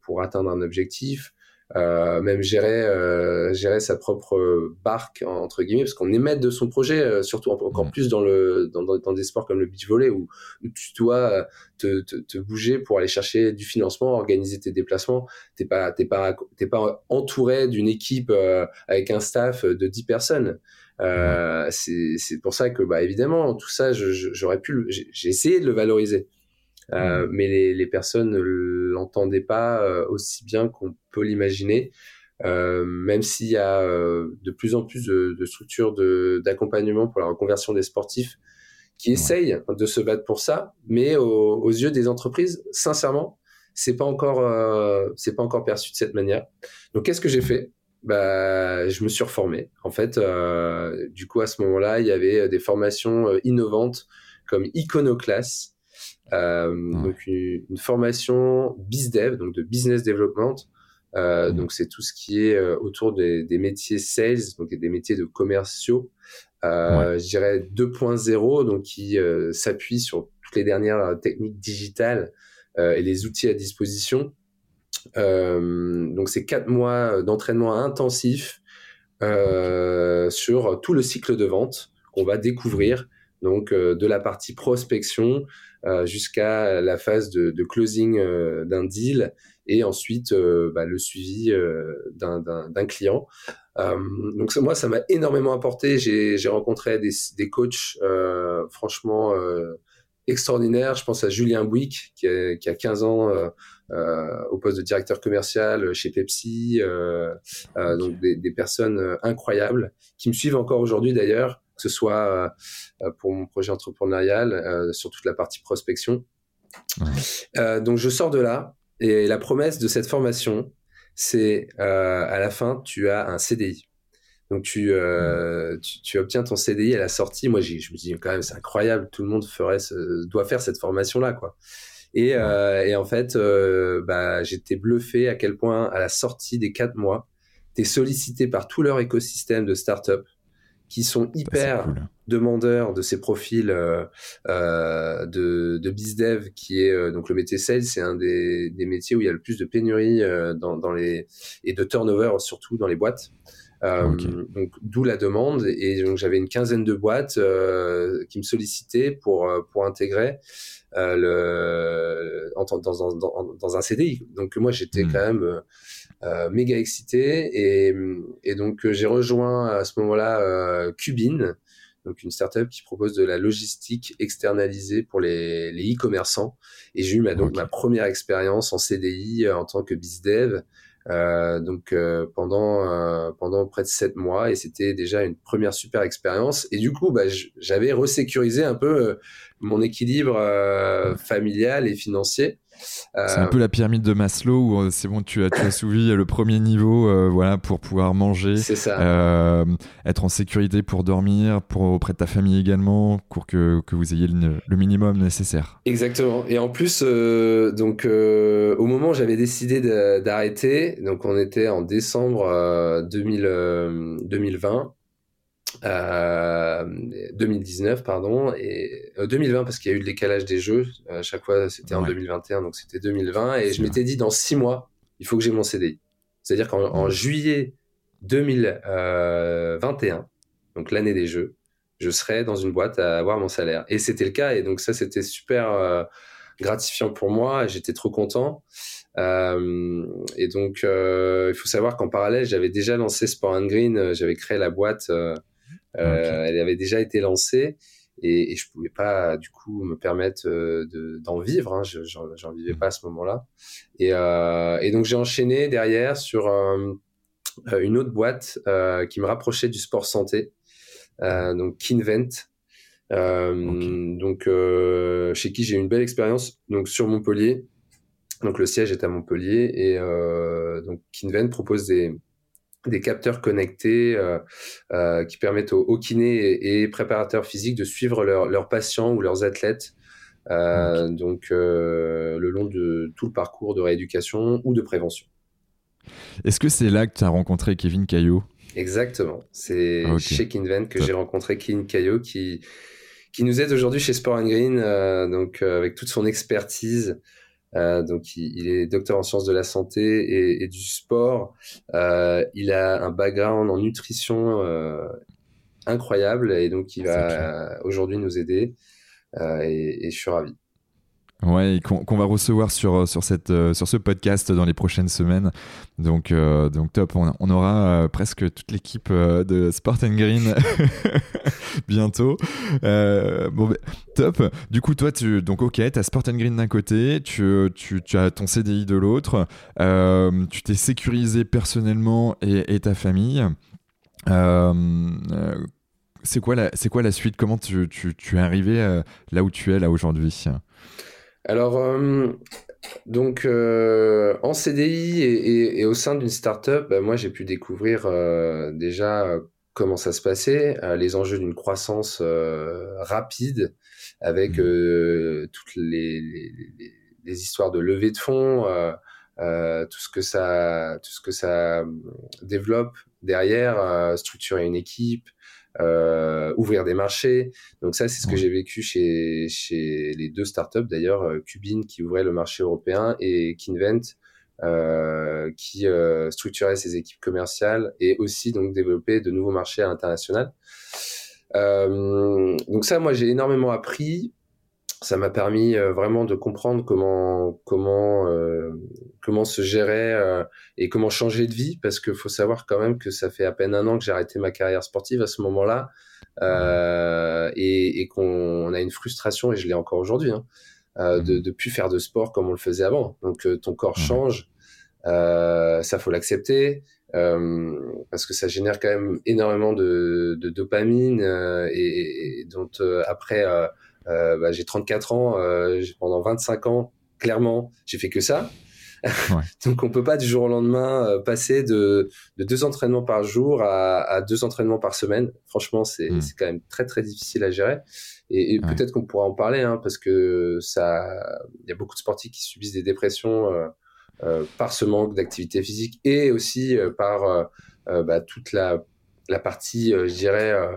pour atteindre un objectif. Euh, même gérer euh, gérer sa propre barque entre guillemets parce qu'on est maître de son projet euh, surtout encore plus dans le dans, dans, des sports comme le beach volley où, tu dois te, te, te, bouger pour aller chercher du financement organiser tes déplacements. T'es pas t'es pas t'es pas entouré d'une équipe avec un staff de 10 personnes. Euh, c'est pour ça que bah évidemment tout ça j'aurais pu j'ai essayé de le valoriser euh, mais les, les, personnes ne l'entendaient pas euh, aussi bien qu'on peut l'imaginer. Euh, même s'il y a euh, de plus en plus de, de structures d'accompagnement pour la reconversion des sportifs qui essayent de se battre pour ça, mais aux, aux yeux des entreprises, sincèrement, c'est pas encore euh, c'est pas encore perçu de cette manière. Donc qu'est-ce que j'ai fait? Bah, je me suis reformé. En fait, euh, du coup, à ce moment-là, il y avait des formations innovantes comme Iconoclass, euh, donc une, une, formation BizDev, donc de business development. Euh, Donc c'est tout ce qui est euh, autour des, des, métiers sales, donc des métiers de commerciaux. Je dirais 2.0, donc qui s'appuie sur toutes les dernières techniques digitales et les outils à disposition. donc c'est quatre mois d'entraînement intensif sur tout le cycle de vente qu'on va découvrir. Donc de la partie prospection euh, jusqu'à la phase de, de closing euh, d'un deal et ensuite euh, bah, le suivi d'un client. donc moi, ça m'a énormément apporté. J'ai rencontré des, des coachs franchement extraordinaires. Je pense à Julien Bouic qui a, qui a 15 ans euh, au poste de directeur commercial chez Pepsi. Euh, donc des, des, personnes incroyables qui me suivent encore aujourd'hui d'ailleurs que ce soit euh, pour mon projet entrepreneurial, euh, sur toute la partie prospection. Euh, donc je sors de là et la promesse de cette formation, c'est à la fin, tu as un CDI. Donc tu, tu, obtiens ton CDI à la sortie. Moi, je me dis quand même, c'est incroyable. Tout le monde ferait, doit faire cette formation-là, quoi. Et, et, en fait, bah, j'étais bluffé à quel point, à la sortie des quatre mois, tu es sollicité par tout leur écosystème de start-up qui sont hyper demandeurs de ces profils euh, euh, de, de bizdev, qui est euh, donc le métier sales, c'est un des, des, métiers où il y a le plus de pénurie euh, dans, dans, les et de turnover surtout dans les boîtes. Euh, donc d'où la demande et donc j'avais une quinzaine de boîtes qui me sollicitaient pour pour intégrer le dans, dans, dans, dans, un CDI. Donc moi j'étais hmm. quand même euh, méga excité et, et donc euh, j'ai rejoint à ce moment-là euh, Cubine, donc une startup qui propose de la logistique externalisée pour les e-commerçants. et j'ai eu ma, donc ma première expérience en CDI en tant que bizdev. Euh, donc pendant euh, pendant près de sept mois et c'était déjà une première super expérience et du coup bah, j'avais resécurisé un peu mon équilibre familial et financier c'est un peu la pyramide de Maslow où euh, c'est bon, tu as, tu as souvi le premier niveau euh, voilà, pour pouvoir manger, euh, être en sécurité pour dormir, pour auprès de ta famille également, pour que, que vous ayez le, minimum nécessaire. Exactement. Et en plus, donc, au moment où j'avais décidé d'arrêter, donc on était en décembre 2000, 2020, 2019 euh, pardon et 2020 euh, parce qu'il y a eu le décalage des jeux. À chaque fois c'était en 2021 donc c'était 2020 et je m'étais dit dans six mois il faut que j'ai mon CDI c'est-à-dire qu'en juillet 2021 donc l'année des jeux je serai dans une boîte à avoir mon salaire. Et c'était le cas et donc ça c'était super euh, gratifiant pour moi j'étais trop content. Et donc il faut savoir qu'en parallèle j'avais déjà lancé Sport and Green j'avais créé la boîte euh, elle avait déjà été lancée et, et je pouvais pas du coup me permettre euh, d'en vivre. Hein, J'en vivais pas à ce moment-là. Et, euh, et, donc j'ai enchaîné derrière sur une autre boîte qui me rapprochait du sport santé, donc Kinvent. Donc, chez qui j'ai une belle expérience. Donc, sur Montpellier. Donc, le siège est à Montpellier et donc Kinven propose des des capteurs connectés qui permettent aux, kinés et, préparateurs physiques de suivre leurs patients ou leurs athlètes donc le long de tout le parcours de rééducation ou de prévention. Est-ce que c'est là que tu as rencontré Kevin Caillot? Exactement. C'est chez Kinvent que j'ai rencontré Kevin Caillot qui, qui nous aide aujourd'hui chez Sport Green, euh, donc euh, avec toute son expertise. Euh, donc il, est docteur en sciences de la santé et, du sport. il a un background en nutrition incroyable et donc il va aujourd'hui nous aider. Et, et, je suis ravi. Ouais, qu'on va recevoir sur, euh, sur, cette, euh, sur ce podcast dans les prochaines semaines. Donc, euh, donc top, on, aura presque toute l'équipe de Sport and Green bientôt. bon, bah, top. Du coup, toi, tu, donc ok, tu as Sport and Green d'un côté, tu, tu, tu, as ton CDI de l'autre, tu t'es sécurisé personnellement et, et ta famille. c'est quoi, la, quoi la suite? Comment tu, tu, tu es arrivé là où tu es là aujourd'hui? Alors, euh, donc, euh, en CDI et, au sein d'une startup, bah, moi, j'ai pu découvrir euh, déjà comment ça se passait, les enjeux d'une croissance rapide avec mmh. toutes les, les, histoires de levée de fonds, tout ce que ça, tout ce que ça développe derrière, structurer une équipe, euh, ouvrir des marchés. Donc ça, c'est ce que j'ai vécu chez, chez les deux startups d'ailleurs, euh, Cubine qui ouvrait le marché européen et Kinvent euh, qui euh, structurait ses équipes commerciales et aussi donc développait de nouveaux marchés à l'international. Euh, donc ça, moi, j'ai énormément appris ça m'a permis euh, vraiment de comprendre comment comment euh, comment se gérer euh, et comment changer de vie parce qu'il faut savoir quand même que ça fait à peine un an que j'ai arrêté ma carrière sportive à ce moment-là et, et qu'on a une frustration et je l'ai encore aujourd'hui hein, de de plus faire de sport comme on le faisait avant. Donc ton corps change ça faut l'accepter parce que ça génère quand même énormément de, de dopamine et, et, dont après euh, bah, j'ai 34 ans, euh, pendant 25 ans, clairement, j'ai fait que ça. Donc on peut pas du jour au lendemain euh, passer de, de, deux entraînements par jour à, à deux entraînements par semaine. Franchement, c'est hmm. quand même très très difficile à gérer. Et, peut-être qu'on pourra en parler, hein, parce que ça, il y a beaucoup de sportifs qui subissent des dépressions euh, euh, par ce manque d'activité physique et aussi par bah, toute la, la partie, je dirais, euh,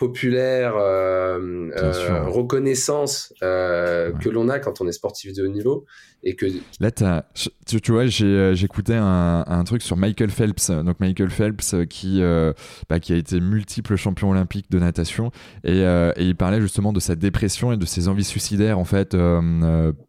populaire, euh, euh, reconnaissance que l'on a quand on est sportif de haut niveau et que là tu, tu, vois j'écoutais un, un, truc sur Michael Phelps. Donc Michael Phelps qui bah, qui a été multiple champion olympique de natation et, et, il parlait justement de sa dépression et de ses envies suicidaires en fait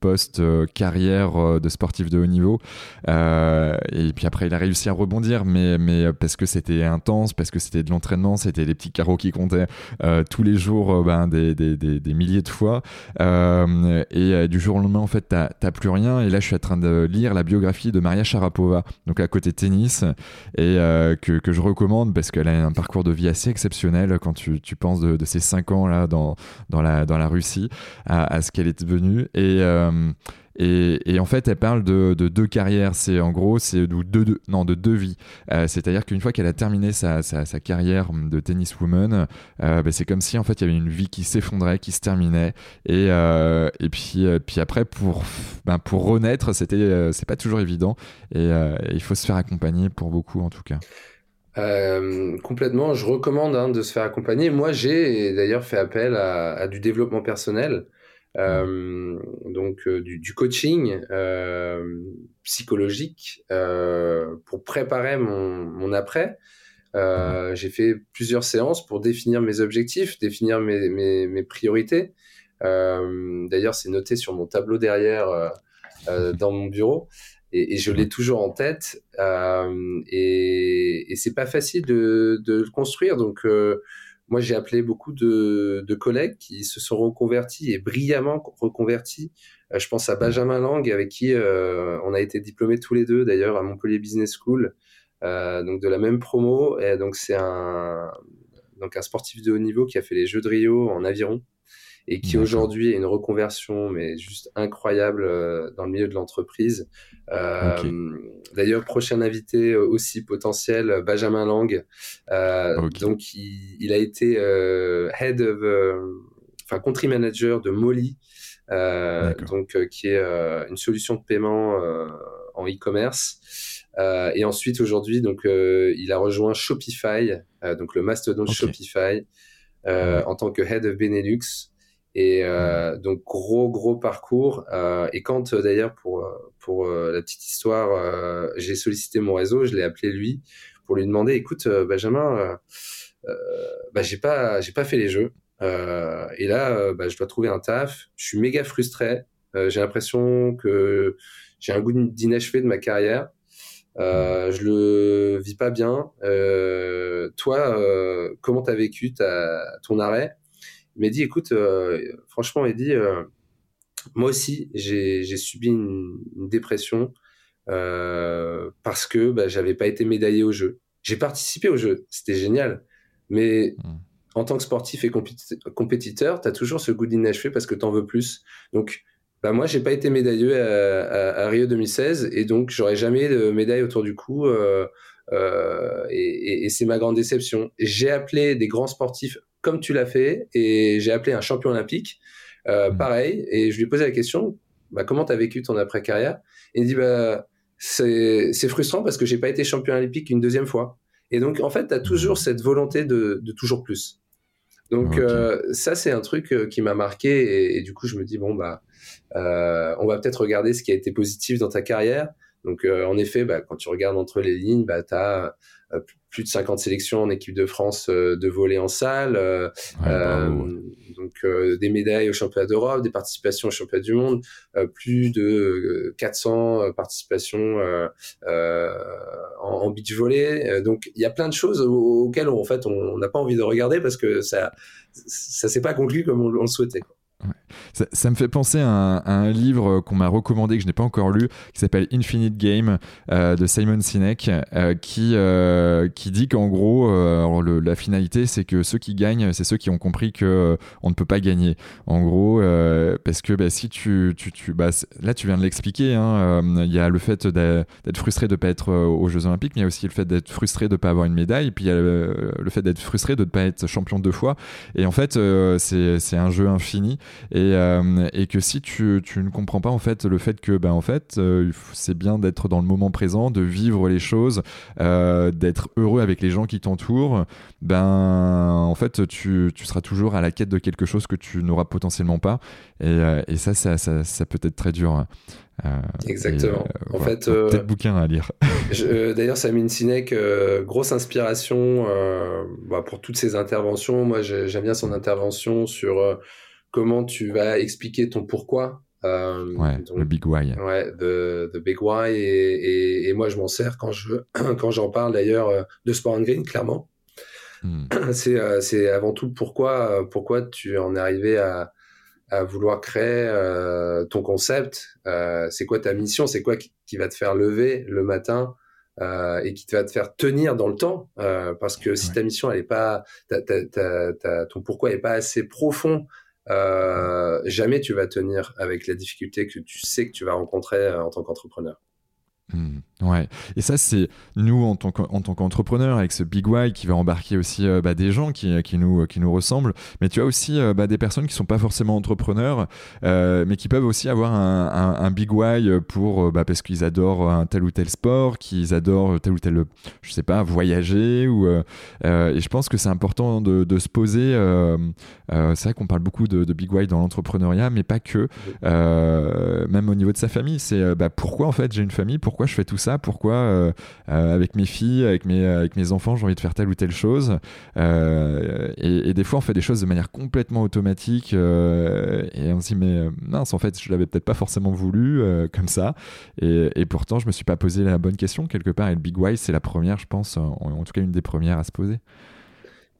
post carrière de sportif de haut niveau. Et puis après il a réussi à rebondir mais mais parce que c'était intense parce que c'était de l'entraînement c'était des petits carreaux qui comptaient euh, tous les jours euh, ben, des, des, des, milliers de fois. Euh, et du jour au lendemain, en fait, t'as plus rien. Et là, je suis en train de lire la biographie de Maria Sharapova, donc à côté tennis, et que, que, je recommande parce qu'elle a un parcours de vie assez exceptionnel quand tu, tu penses de, ces cinq ans là dans, dans, la, dans la Russie à, à ce qu'elle est devenue. Et et, en fait, elle parle de, deux carrières. C'est en gros, c'est de deux, non, de deux vies. Euh, c'est-à-dire qu'une fois qu'elle a terminé sa, carrière de tenniswoman, euh, bah, c'est comme si en fait il y avait une vie qui s'effondrait, qui se terminait. Et, euh, et puis, après, pour, ben, renaître, c'était, c'est pas toujours évident. Et, il faut se faire accompagner pour beaucoup en tout cas. complètement, je recommande hein, de se faire accompagner. Moi, j'ai d'ailleurs fait appel à du développement personnel. Euh, donc euh, du, coaching euh, psychologique pour préparer mon, après. J'ai fait plusieurs séances pour définir mes objectifs, définir mes, priorités. D'ailleurs, c'est noté sur mon tableau derrière dans mon bureau. Et, je l'ai toujours en tête. Et, et c'est pas facile de, de, le construire. Donc, moi, j'ai appelé beaucoup de, collègues qui se sont reconvertis et brillamment reconvertis. Euh, je pense à Benjamin Lang, avec qui euh, on a été diplômés tous les deux, d'ailleurs, à Montpellier Business School, euh, donc de la même promo. Et donc, c'est un, donc un sportif de haut niveau qui a fait les Jeux de Rio en aviron et qui aujourd'hui a une reconversion mais juste incroyable dans le milieu de l'entreprise. D'ailleurs, prochain invité aussi potentiel, Benjamin Lang. Donc, il, a été head of, enfin country manager de Molly, donc qui est une solution de paiement en e-commerce. Euh, et ensuite, aujourd'hui, donc, euh, il a rejoint Shopify, euh, donc le mastodonte Shopify, en tant que head of Benelux. Et donc gros gros parcours. et quand d'ailleurs pour pour la petite histoire, j'ai sollicité mon réseau, je l'ai appelé lui pour lui demander, écoute Benjamin, bah, j'ai pas j'ai pas fait les jeux. et là, bah, je dois trouver un taf. Je suis méga frustré. j'ai l'impression que j'ai un goût d'inachevé de ma carrière. Euh, je le vis pas bien. Euh, toi, euh, comment t'as vécu ta, ton arrêt? Il m'a dit, écoute, euh, franchement, il dit, euh, moi aussi, j'ai subi une, une dépression parce que bah, j'avais pas été médaillé au jeu. J'ai participé au jeu, c'était génial, mais mmh. en tant que sportif et compétiteur, tu as toujours ce goût d'inachevé parce que tu en veux plus. Donc, bah moi j'ai pas été médailleux à, Rio 2016 et donc j'aurais jamais de médaille autour du cou euh, euh, et, c'est ma grande déception. J'ai appelé des grands sportifs comme tu l'as fait et j'ai appelé un champion olympique euh, mmh. pareil et je lui ai posé la question bah, comment tu as vécu ton après carrière et il dit bah c'est frustrant parce que j'ai pas été champion olympique une deuxième fois et donc en fait tu as toujours mmh. cette volonté de, de toujours plus. Donc ça c'est un truc qui m'a marqué et, et, du coup je me dis bon bah euh, on va peut-être regarder ce qui a été positif dans ta carrière. Donc, euh, en effet, bah, quand tu regardes entre les lignes, bah, tu as euh, plus de 50 sélections en équipe de France de voler en salle, donc des médailles au championnat d'Europe, des participations au championnat du monde, plus de 400 participations en, beach volley. donc il y a plein de choses auxquelles en fait on n'a pas envie de regarder parce que ça ça s'est pas conclu comme on, le souhaitait. Ça, me fait penser à un, livre qu'on m'a recommandé, que je n'ai pas encore lu, qui s'appelle Infinite Game euh, de Simon Sinek, euh, qui, euh, qui dit qu'en gros, la finalité, c'est que ceux qui gagnent, c'est ceux qui ont compris que on ne peut pas gagner. En gros, parce que bah, si tu, tu, bah, là, tu viens de l'expliquer, hein, il y a le fait d'être frustré de ne pas être aux Jeux Olympiques, mais il y a aussi le fait d'être frustré de ne pas avoir une médaille, puis il y a le, fait d'être frustré de ne pas être champion deux fois. Et en fait, c'est un jeu infini. Et euh, et que si tu, tu, ne comprends pas en fait le fait que ben en fait euh, c'est bien d'être dans le moment présent, de vivre les choses, euh, d'être heureux avec les gens qui t'entourent, ben en fait tu, tu, seras toujours à la quête de quelque chose que tu n'auras potentiellement pas et, et ça, ça, ça, peut être très dur. Hein. Exactement. en fait, peut-être bouquin à lire. D'ailleurs, Samine Sinek, grosse inspiration bah, pour toutes ses interventions. Moi, j'aime bien son intervention sur comment tu vas expliquer ton pourquoi. Euh, ouais, le big why. Ouais, the, big why. Et, et, moi, je m'en sers quand je quand j'en parle d'ailleurs euh, de Sport and Green, clairement. Hmm. C'est euh, c'est avant tout pourquoi pourquoi tu en es arrivé à, à vouloir créer ton concept. c'est quoi ta mission C'est quoi qui, va te faire lever le matin et qui va te faire tenir dans le temps Parce que si ta mission elle est pas, ton pourquoi est pas assez profond euh, jamais tu vas tenir avec la difficulté que tu sais que tu vas rencontrer euh, en tant qu'entrepreneur. Hmm. ouais, et ça c'est nous en tant qu'entrepreneurs avec ce big why qui va embarquer aussi euh, bah, des gens qui, qui, nous, qui nous ressemblent, mais tu as aussi euh, bah, des personnes qui sont pas forcément entrepreneurs, euh, mais qui peuvent aussi avoir un, un, big why pour bah, parce qu'ils adorent un tel ou tel sport, qu'ils adorent tel ou tel, je sais pas, voyager ou et je pense que c'est important de, de, se poser. c'est vrai qu'on parle beaucoup de, de, big why dans l'entrepreneuriat, mais pas que, même au niveau de sa famille, c'est pourquoi en fait j'ai une famille, pourquoi je fais tout ça, pourquoi euh, euh, avec mes filles, avec mes, enfants, j'ai envie de faire telle ou telle chose. Euh, et, des fois, on fait des choses de manière complètement automatique et on se dit, mais mince, en fait, je l'avais peut-être pas forcément voulu comme ça. Et, pourtant, je me suis pas posé la bonne question quelque part. Et le Big Why, c'est la première, je pense, en, tout cas une des premières à se poser.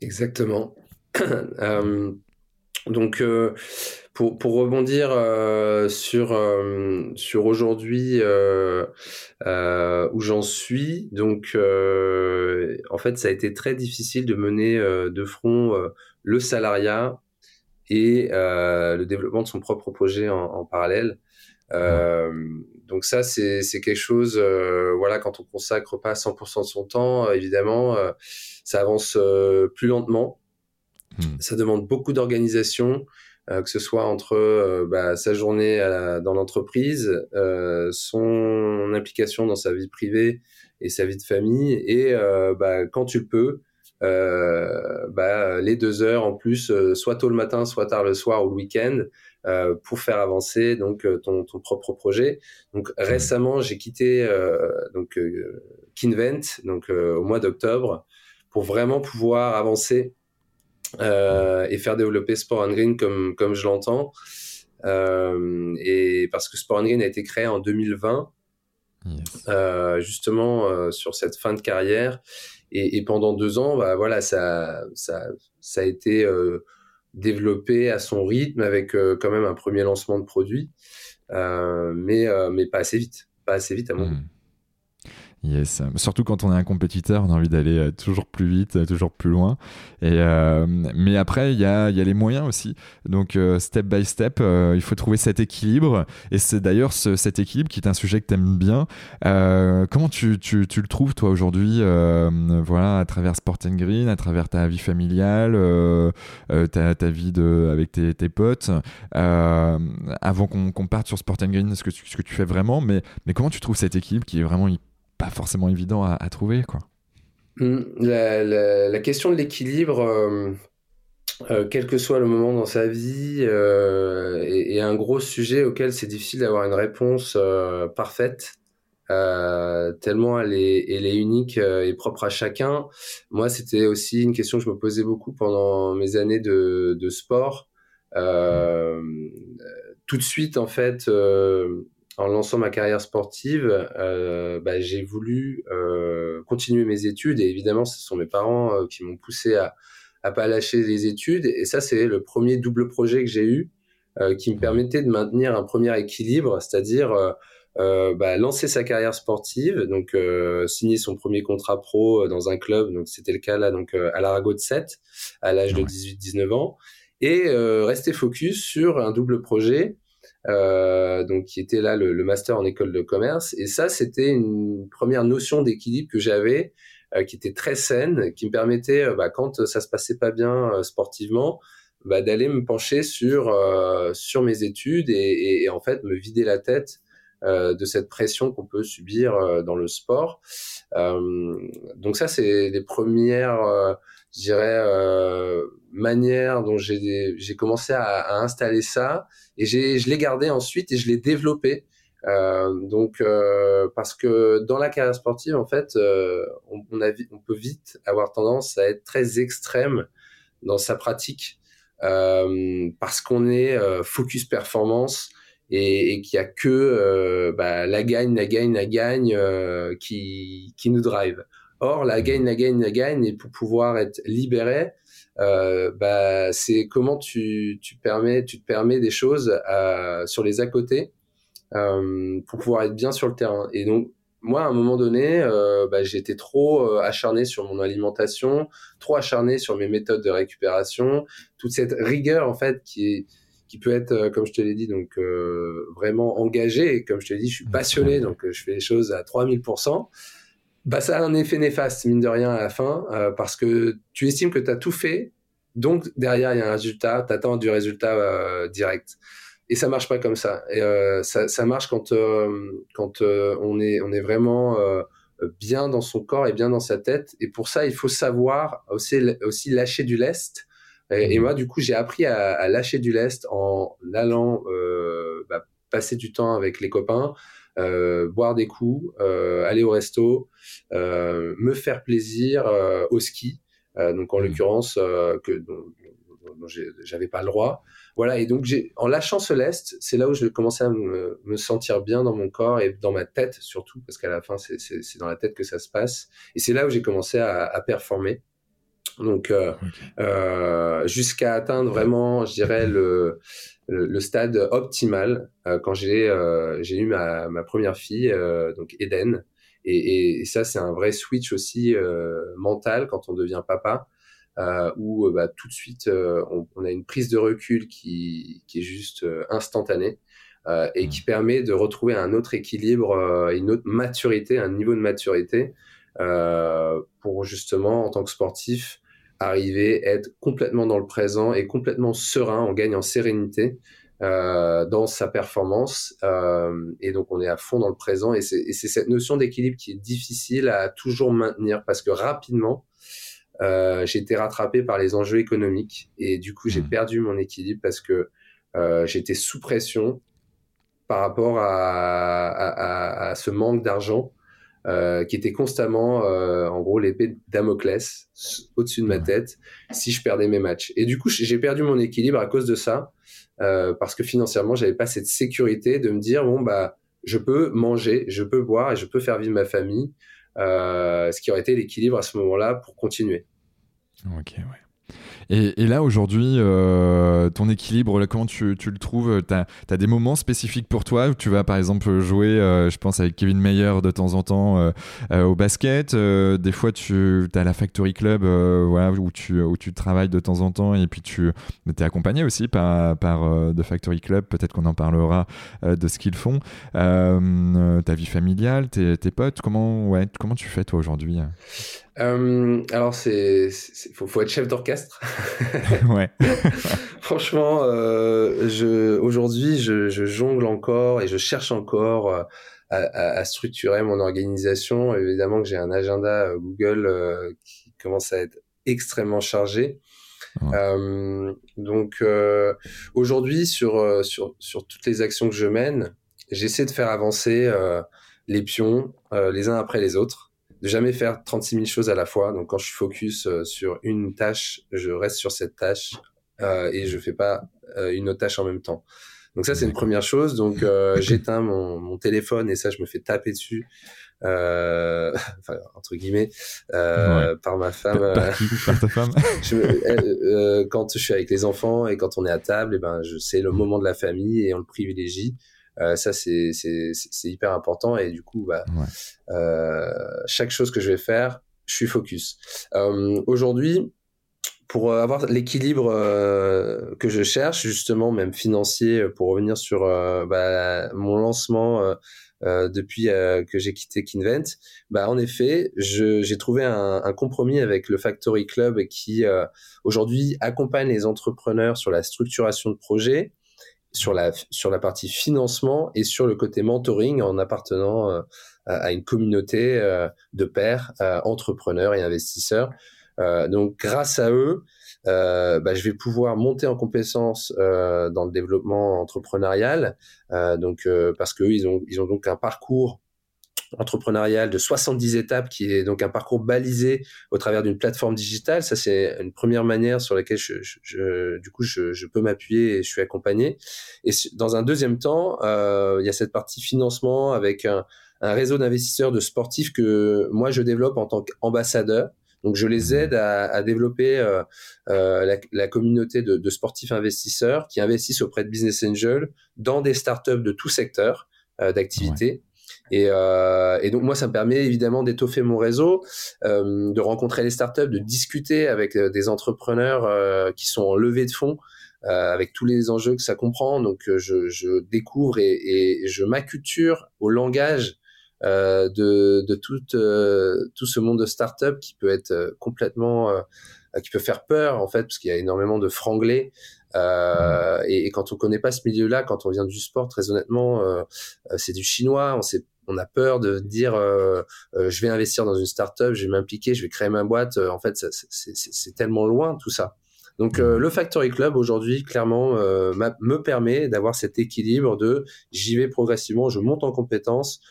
Exactement. Donc, pour, pour rebondir euh, sur, euh, sur aujourd'hui où j'en suis, donc en fait, ça a été très difficile de mener de front le salariat et le développement de son propre projet en, en parallèle. donc ça, c'est quelque chose, voilà, quand on consacre pas 100% de son temps, évidemment, ça avance plus lentement. Hmm. Ça demande beaucoup d'organisation, euh, que ce soit entre euh, bah, sa journée dans l'entreprise, euh, son implication dans sa vie privée et sa vie de famille, et bah, quand tu peux, bah, les deux heures en plus, soit tôt le matin, soit tard le soir ou le week-end, pour faire avancer donc ton, ton, propre projet. Donc hmm. récemment, j'ai quitté donc Kinvent donc au mois d'octobre pour vraiment pouvoir avancer euh, et faire développer Sport and Green comme, comme je l'entends. Euh, et parce que Sport and Green a été créé en 2020, euh, justement euh, sur cette fin de carrière. Et, et pendant deux ans, bah, voilà, ça, ça, ça a été développé à son rythme avec quand même un premier lancement de produit, mais, mais pas assez vite. Pas assez vite à mon goût. Yes. Surtout quand on est un compétiteur, on a envie d'aller euh, toujours plus vite, euh, toujours plus loin. Et euh, mais après, il y a, y a, les moyens aussi. Donc, step by step, il faut trouver cet équilibre. Et c'est d'ailleurs ce, cet équilibre qui est un sujet que tu aimes bien. comment tu, tu, tu, le trouves, toi, aujourd'hui, voilà, à travers Sport Green, à travers ta vie familiale, ta, ta, vie de, avec tes, tes potes Avant qu'on parte sur Sport Green, ce que, tu, ce que tu fais vraiment, mais, mais comment tu trouves cet équilibre qui est vraiment pas forcément évident à, trouver, quoi. Hum, la, question de l'équilibre, euh, euh, quel que soit le moment dans sa vie, euh, est, un gros sujet auquel c'est difficile d'avoir une réponse parfaite. tellement elle est, elle est unique et propre à chacun. Moi, c'était aussi une question que je me posais beaucoup pendant mes années de, de sport. tout de suite, en fait, en lançant ma carrière sportive, euh, bah, j'ai voulu euh, continuer mes études. Et évidemment, ce sont mes parents euh, qui m'ont poussé à à pas lâcher les études. Et ça c'est le premier double projet que j'ai eu qui me permettait de maintenir un premier équilibre, c'est-à-dire bah, lancer sa carrière sportive, donc signer son premier contrat pro dans un club, donc c'était le cas là donc à l'Arago de 7 à l'âge de 18-19 ans. Et rester focus sur un double projet euh, donc qui était là le, master en école de commerce. Et ça, c'était une première notion d'équilibre que j'avais, euh, qui était très saine, qui me permettait, euh, bah, quand ça se passait pas bien sportivement, bah, d'aller me pencher sur sur mes études et, et, en fait me vider la tête de cette pression qu'on peut subir dans le sport. donc ça, c'est les premières je dirais, euh, manière dont j'ai commencé à, à, installer ça. Et je l'ai gardé ensuite et je l'ai développé. Euh, donc, euh, parce que dans la carrière sportive, en fait, euh, on, on, a, on peut vite avoir tendance à être très extrême dans sa pratique euh, parce qu'on est euh, focus performance et, et qu'il n'y a que bah, la gagne, la gagne, la gagne qui, qui nous drive. Or, la gagne, la gagne, la gagne, et pour pouvoir être libéré, euh, bah, c'est comment tu, tu, permets, tu te permets des choses euh, sur les à côté euh, pour pouvoir être bien sur le terrain. Et donc, moi, à un moment donné, euh, bah, j'étais trop euh, acharné sur mon alimentation, trop acharné sur mes méthodes de récupération, toute cette rigueur en fait qui est qui peut être, euh, comme je te l'ai dit, donc vraiment engagée. Et comme je te l'ai dit, je suis passionné, donc je fais les choses à 3000% bah, ça a un effet néfaste, mine de rien, à la fin, euh, parce que tu estimes que tu as tout fait, donc derrière, il y a un résultat, tu attends du résultat euh, direct. Et ça marche pas comme ça. Et, euh, ça, ça, marche quand, euh, quand euh, on, est, on est vraiment bien dans son corps et bien dans sa tête. Et pour ça, il faut savoir aussi, aussi lâcher du lest. Et, et mmh. moi, du coup, j'ai appris à, à, lâcher du lest en allant bah, passer du temps avec les copains, euh, boire des coups, euh, aller au resto, euh, me faire plaisir au ski. donc en mmh. l'occurrence que dont, j'avais pas le droit. Voilà, et donc en lâchant ce lest, c'est là où je commençais à me, me, sentir bien dans mon corps et dans ma tête surtout, parce qu'à la fin c'est, dans la tête que ça se passe. Et c'est là où j'ai commencé à, à performer. Donc, jusqu'à atteindre vraiment, je dirais, le, le, stade optimal quand j'ai j'ai eu ma, ma première fille, donc Eden. Et, et, ça, c'est un vrai switch aussi mental quand on devient papa euh, où euh, bah, tout de suite euh, on, on, a une prise de recul qui, qui est juste euh, instantanée euh, et qui mmh. permet de retrouver un autre équilibre, une autre maturité, un niveau de maturité pour justement en tant que sportif arriver être complètement dans le présent et complètement serein, on gagne en sérénité euh, dans sa performance euh, et donc on est à fond dans le présent et c'est cette notion d'équilibre qui est difficile à toujours maintenir parce que rapidement euh, j'ai été rattrapé par les enjeux économiques et du coup j'ai hmm. perdu mon équilibre parce que euh, j'étais sous pression par rapport à, à, à ce manque d'argent euh, qui était constamment euh, en gros l'épée Damoclès au-dessus de ma tête si je perdais mes matchs. Et du coup j'ai perdu mon équilibre à cause de ça euh, parce que financièrement j'avais pas cette sécurité de me dire bon bah je peux manger je peux boire et je peux faire vivre ma famille euh, ce qui aurait été l'équilibre à ce moment-là pour continuer. Ok, ouais. Et, là, aujourd'hui, euh, ton équilibre, comment tu, tu le trouves? Tu as, des moments spécifiques pour toi où tu vas, par exemple, jouer, euh, je pense, avec Kevin Meyer de temps en temps euh, au basket. Des fois, tu as la Factory Club voilà, où, tu, où tu travailles de temps en temps et puis tu es accompagné aussi par, par The Factory Club. Peut-être qu'on en parlera de ce qu'ils font. ta vie familiale, tes, tes potes, comment, ouais, comment tu fais toi aujourd'hui? Alors, c'est, faut, faut être chef d'orchestre. ouais. Franchement, euh, je, aujourd'hui, je, je, jongle encore et je cherche encore euh, à, à, à, structurer mon organisation. Évidemment que j'ai un agenda euh, Google euh, qui commence à être extrêmement chargé. Euh, donc, aujourd'hui, sur, sur, sur toutes les actions que je mène, j'essaie de faire avancer les pions les uns après les autres de jamais faire 36 000 choses à la fois. Donc quand je suis focus euh, sur une tâche, je reste sur cette tâche euh, et je fais pas euh, une autre tâche en même temps. Donc ça c'est une première chose. Donc euh, j'éteins mon, mon, téléphone et ça je me fais taper dessus. Euh, enfin, entre guillemets, euh, par ma femme. Par, par ta femme? je, quand je suis avec les enfants et quand on est à table, et eh ben, je c'est le moment de la famille et on le privilégie. Euh, ça, c'est hyper important. Et du coup, bah, euh, chaque chose que je vais faire, je suis focus. Euh, Aujourd'hui, pour avoir l'équilibre que je cherche, justement, même financier, pour revenir sur bah, mon lancement depuis que j'ai quitté Kinvent, bah, en effet, j'ai trouvé un, un, compromis avec le Factory Club qui aujourd'hui accompagne les entrepreneurs sur la structuration de projets sur la sur la partie financement et sur le côté mentoring en appartenant euh, à une communauté euh, de pairs, euh, entrepreneurs et investisseurs. donc grâce à eux, bah, je vais pouvoir monter en compétences dans le développement entrepreneurial. donc parce qu'eux ils ont ils ont donc un parcours entrepreneurial de 70 étapes qui est donc un parcours balisé au travers d'une plateforme digitale. Ça, c'est une première manière sur laquelle je, je, du coup, je, je peux m'appuyer et je suis accompagné. Et dans un deuxième temps, euh, il y a cette partie financement avec un, un réseau d'investisseurs de sportifs que moi, je développe en tant qu'ambassadeur. Donc, je les aide à, à développer euh, euh, la, la, communauté de, de, sportifs investisseurs qui investissent auprès de Business Angel dans des startups de tout secteur euh, d'activité. Et, euh, et, donc moi, ça me permet évidemment d'étoffer mon réseau, euh, de rencontrer les startups, de discuter avec euh, des entrepreneurs euh, qui sont en levée de fonds, euh, avec tous les enjeux que ça comprend. Donc euh, je, je découvre et, et je m'acculture au langage de, de tout, tout ce monde de startups qui peut être complètement, qui peut faire peur en fait, parce qu'il y a énormément de franglais. Euh, et, et, quand on connaît pas ce milieu-là, quand on vient du sport, très honnêtement, euh, c'est du chinois. On sait on a peur de dire euh, euh, je vais investir dans une startup, je vais m'impliquer, je vais créer ma boîte. Euh, en fait, c'est tellement loin tout ça. Donc le Factory Club aujourd'hui clairement me permet d'avoir cet équilibre de j'y vais progressivement, je monte en compétences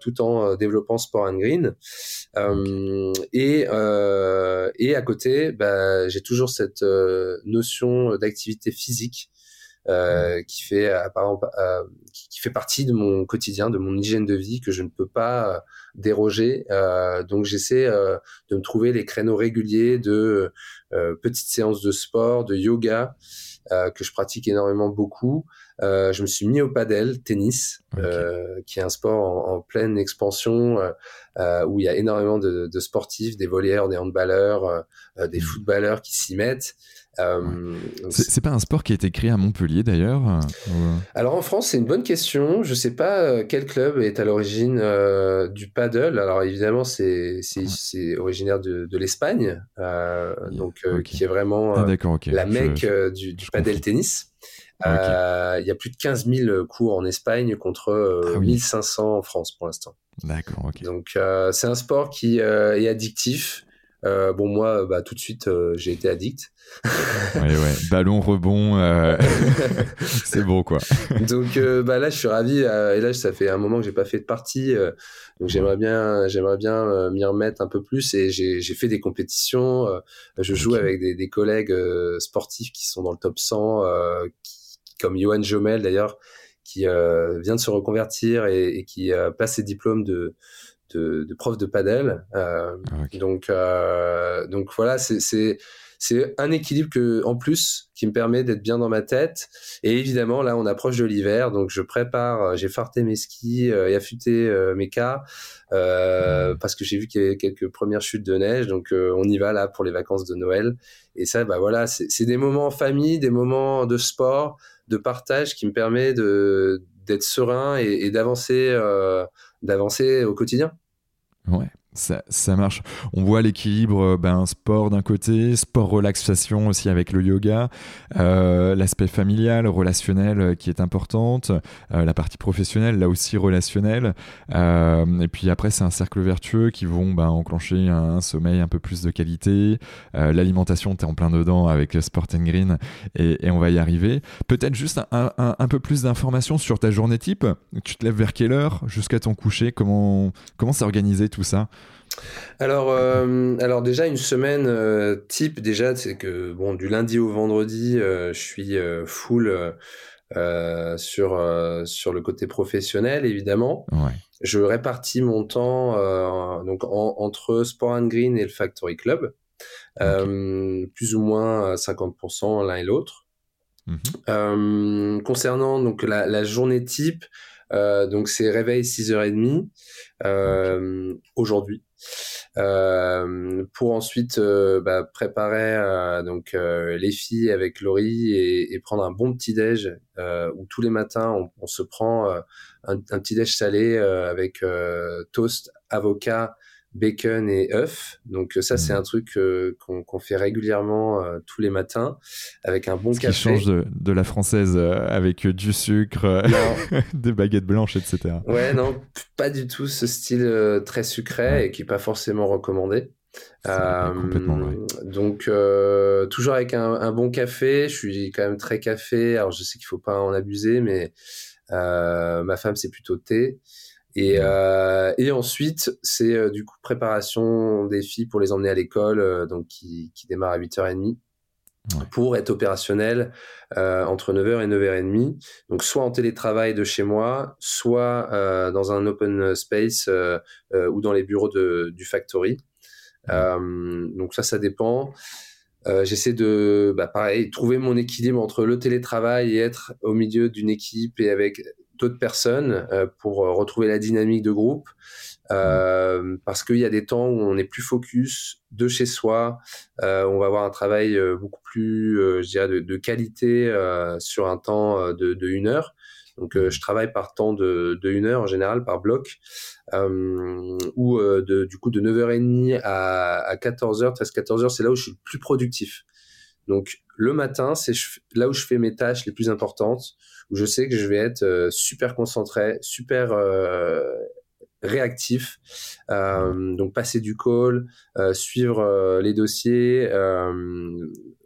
tout en développant Sport and Green et et à côté bah, j'ai toujours cette notion d'activité physique euh, qui fait apparemment euh, qui, fait partie de mon quotidien, de mon hygiène de vie que je ne peux pas euh, déroger. donc j'essaie de me trouver les créneaux réguliers de petites séances de sport, de yoga que je pratique énormément beaucoup. je me suis mis au padel, tennis, qui est un sport en, pleine expansion où il y a énormément de, de sportifs, des volleyeurs, des handballeurs, des mmh. footballeurs qui s'y mettent. Euh, c'est pas un sport qui a été créé à Montpellier d'ailleurs Alors en France, c'est une bonne question. Je sais pas euh, quel club est à l'origine euh, du paddle. Alors évidemment, c'est originaire de, de l'Espagne, donc qui est vraiment ah, la mecque du, du paddle tennis. Il y a plus de 15 000 cours en Espagne contre 1500 ah en France pour l'instant. D'accord, ok. Donc c'est un sport qui est addictif. Euh, bon, moi, bah, tout de suite, euh, j'ai été addict. ouais, ouais. Ballon, rebond, euh... c'est bon, quoi. donc, euh, bah, là, je suis ravi. Euh, et là, ça fait un moment que j'ai pas fait de partie. donc, j'aimerais bien, j'aimerais bien m'y remettre un peu plus. Et j'ai fait des compétitions. je joue avec des, des collègues sportifs qui sont dans le top 100, qui, comme Johan Jomel, d'ailleurs, qui vient de se reconvertir et, et qui passe ses diplômes de de, de prof de padel. Euh, ah, donc, euh, donc voilà, c'est c'est un équilibre que en plus qui me permet d'être bien dans ma tête. Et évidemment, là, on approche de l'hiver, donc je prépare. Euh, j'ai farté mes skis euh, et affûté euh, mes cas euh, parce que j'ai vu qu'il y avait quelques premières chutes de neige. Donc, on y va là pour les vacances de Noël. Et ça, bah voilà, c'est des moments en famille, des moments de sport, de partage qui me permet de d'être serein et, d'avancer d'avancer au quotidien. Ça, marche. On voit l'équilibre, euh, ben, sport d'un côté, sport relaxation aussi avec le yoga, euh, l'aspect familial, relationnel euh, qui est importante, la partie professionnelle là aussi relationnelle. Et puis après c'est un cercle vertueux qui vont ben, enclencher un, sommeil un peu plus de qualité. L'alimentation, tu es en plein dedans avec Sport and Green et, on va y arriver. Peut-être juste un, un, un peu plus d'informations sur ta journée type. Tu te lèves vers quelle heure jusqu'à ton coucher? Comment comment c'est organisé tout ça? Alors, euh, alors déjà une semaine euh, type déjà c'est que bon du lundi au vendredi euh, je suis full sur sur le côté professionnel évidemment. Je répartis mon temps donc entre Sport and Green et le Factory Club, plus ou moins 50% l'un et l'autre. Mhm. concernant donc la, la journée type, donc c'est réveil 6h30 aujourd'hui. Euh, pour ensuite euh, bah, préparer euh, donc les filles avec Laurie et, et, prendre un bon petit déj où tous les matins on, on se prend un, un, petit déj salé avec toast, avocat, bacon et œufs. Donc ça, c'est mmh. un truc euh, qu'on fait régulièrement euh, tous les matins avec un bon Ce café. Qui change de, de la française euh, avec du sucre, des baguettes blanches, etc. Ouais, non, pas du tout ce style très sucré et qui est pas forcément recommandé. complètement vrai. Donc toujours avec un, un, bon café. Je suis quand même très café. Alors je sais qu'il faut pas en abuser, mais ma femme c'est plutôt thé. Et, euh, et ensuite, c'est euh, du coup préparation des filles pour les emmener à l'école, euh, donc qui, qui, démarre à 8h30, pour être opérationnel entre 9h et 9h30. Donc soit en télétravail de chez moi, soit dans un open space ou dans les bureaux de, du factory. donc ça, ça dépend. J'essaie de, bah, pareil, trouver mon équilibre entre le télétravail et être au milieu d'une équipe et avec d'autres personnes euh, pour euh, retrouver la dynamique de groupe. Euh, parce qu'il y a des temps où on est plus focus de chez soi, on va avoir un travail beaucoup plus, je dirais, de, qualité sur un temps de, une heure. Donc, je travaille par temps de, une heure en général, par bloc, ou du coup de 9h30 à, à 14h, 13-14h, c'est là où je suis le plus productif. Donc, le matin, c'est là où je fais mes tâches les plus importantes où je sais que je vais être euh, super concentré, super euh, réactif. Euh, donc passer du call, euh, suivre euh, les dossiers,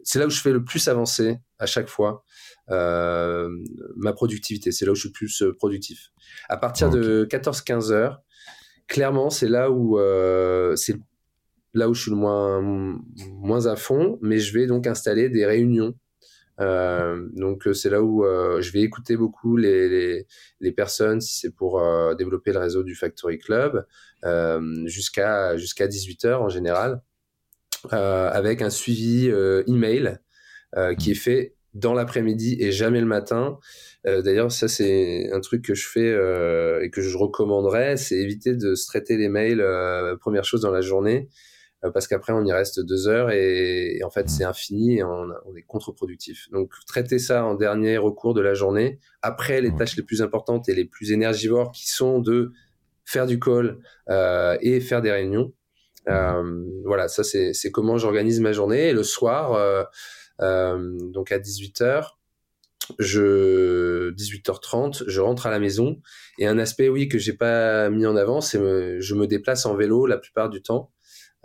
c'est là où je fais le plus avancer à chaque fois ma productivité. C'est là où je suis le plus productif. À partir de 14-15 heures, clairement, c'est là où c'est là où je suis le moins moins à fond, mais je vais donc installer des réunions donc c'est là où je vais écouter beaucoup les, les, personnes si c'est pour développer le réseau du Factory Club jusqu'à jusqu'à 18h en général avec un suivi email qui est fait dans l'après-midi et jamais le matin. Euh, D'ailleurs, ça c'est un truc que je fais euh, et que je recommanderais, c'est éviter de se traiter les mails euh, première chose dans la journée, euh, parce qu'après on y reste deux heures et, et en fait c'est infini et on, on est contre-productif. Donc traitez ça en dernier recours de la journée. Après les tâches les plus importantes et les plus énergivores qui sont de faire du call euh, et faire des réunions. voilà, ça c'est comment j'organise ma journée. Et le soir euh, donc à 18h, je 18h30, je rentre à la maison et un aspect oui que j'ai pas mis en avant, c'est je me déplace en vélo la plupart du temps.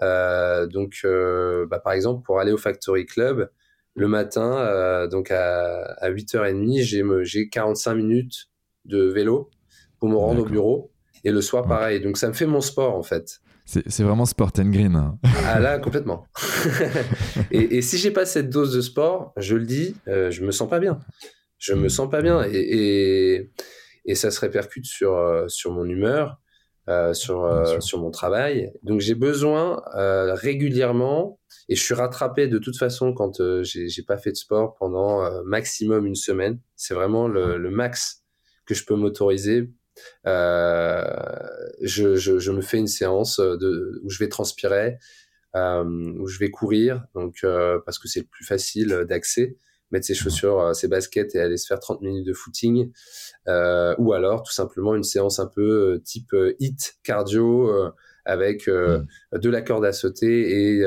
Euh, donc euh, bah, par exemple pour aller au Factory Club le matin euh, donc à, à 8h30, j'ai j'ai 45 minutes de vélo pour me rendre au bureau et le soir pareil. Donc ça me fait mon sport en fait. C'est vraiment sport and green. Hein. Ah là, complètement. et, et, si j'ai pas cette dose de sport, je le dis, euh, je me sens pas bien. Je me sens pas bien et, et, et ça se répercute sur, sur mon humeur, euh, sur, euh, sur mon travail. Donc j'ai besoin euh, régulièrement, et je suis rattrapé de toute façon quand euh, j'ai pas fait de sport pendant maximum une semaine. C'est vraiment le, le max que je peux m'autoriser. Euh, je, je, je, me fais une séance de, où je vais transpirer, euh, où je vais courir, donc euh, parce que c'est le plus facile d'accès mettre ses chaussures, ses baskets et aller se faire 30 minutes de footing, euh, ou alors tout simplement une séance un peu type hit cardio euh, avec euh, de la corde à sauter et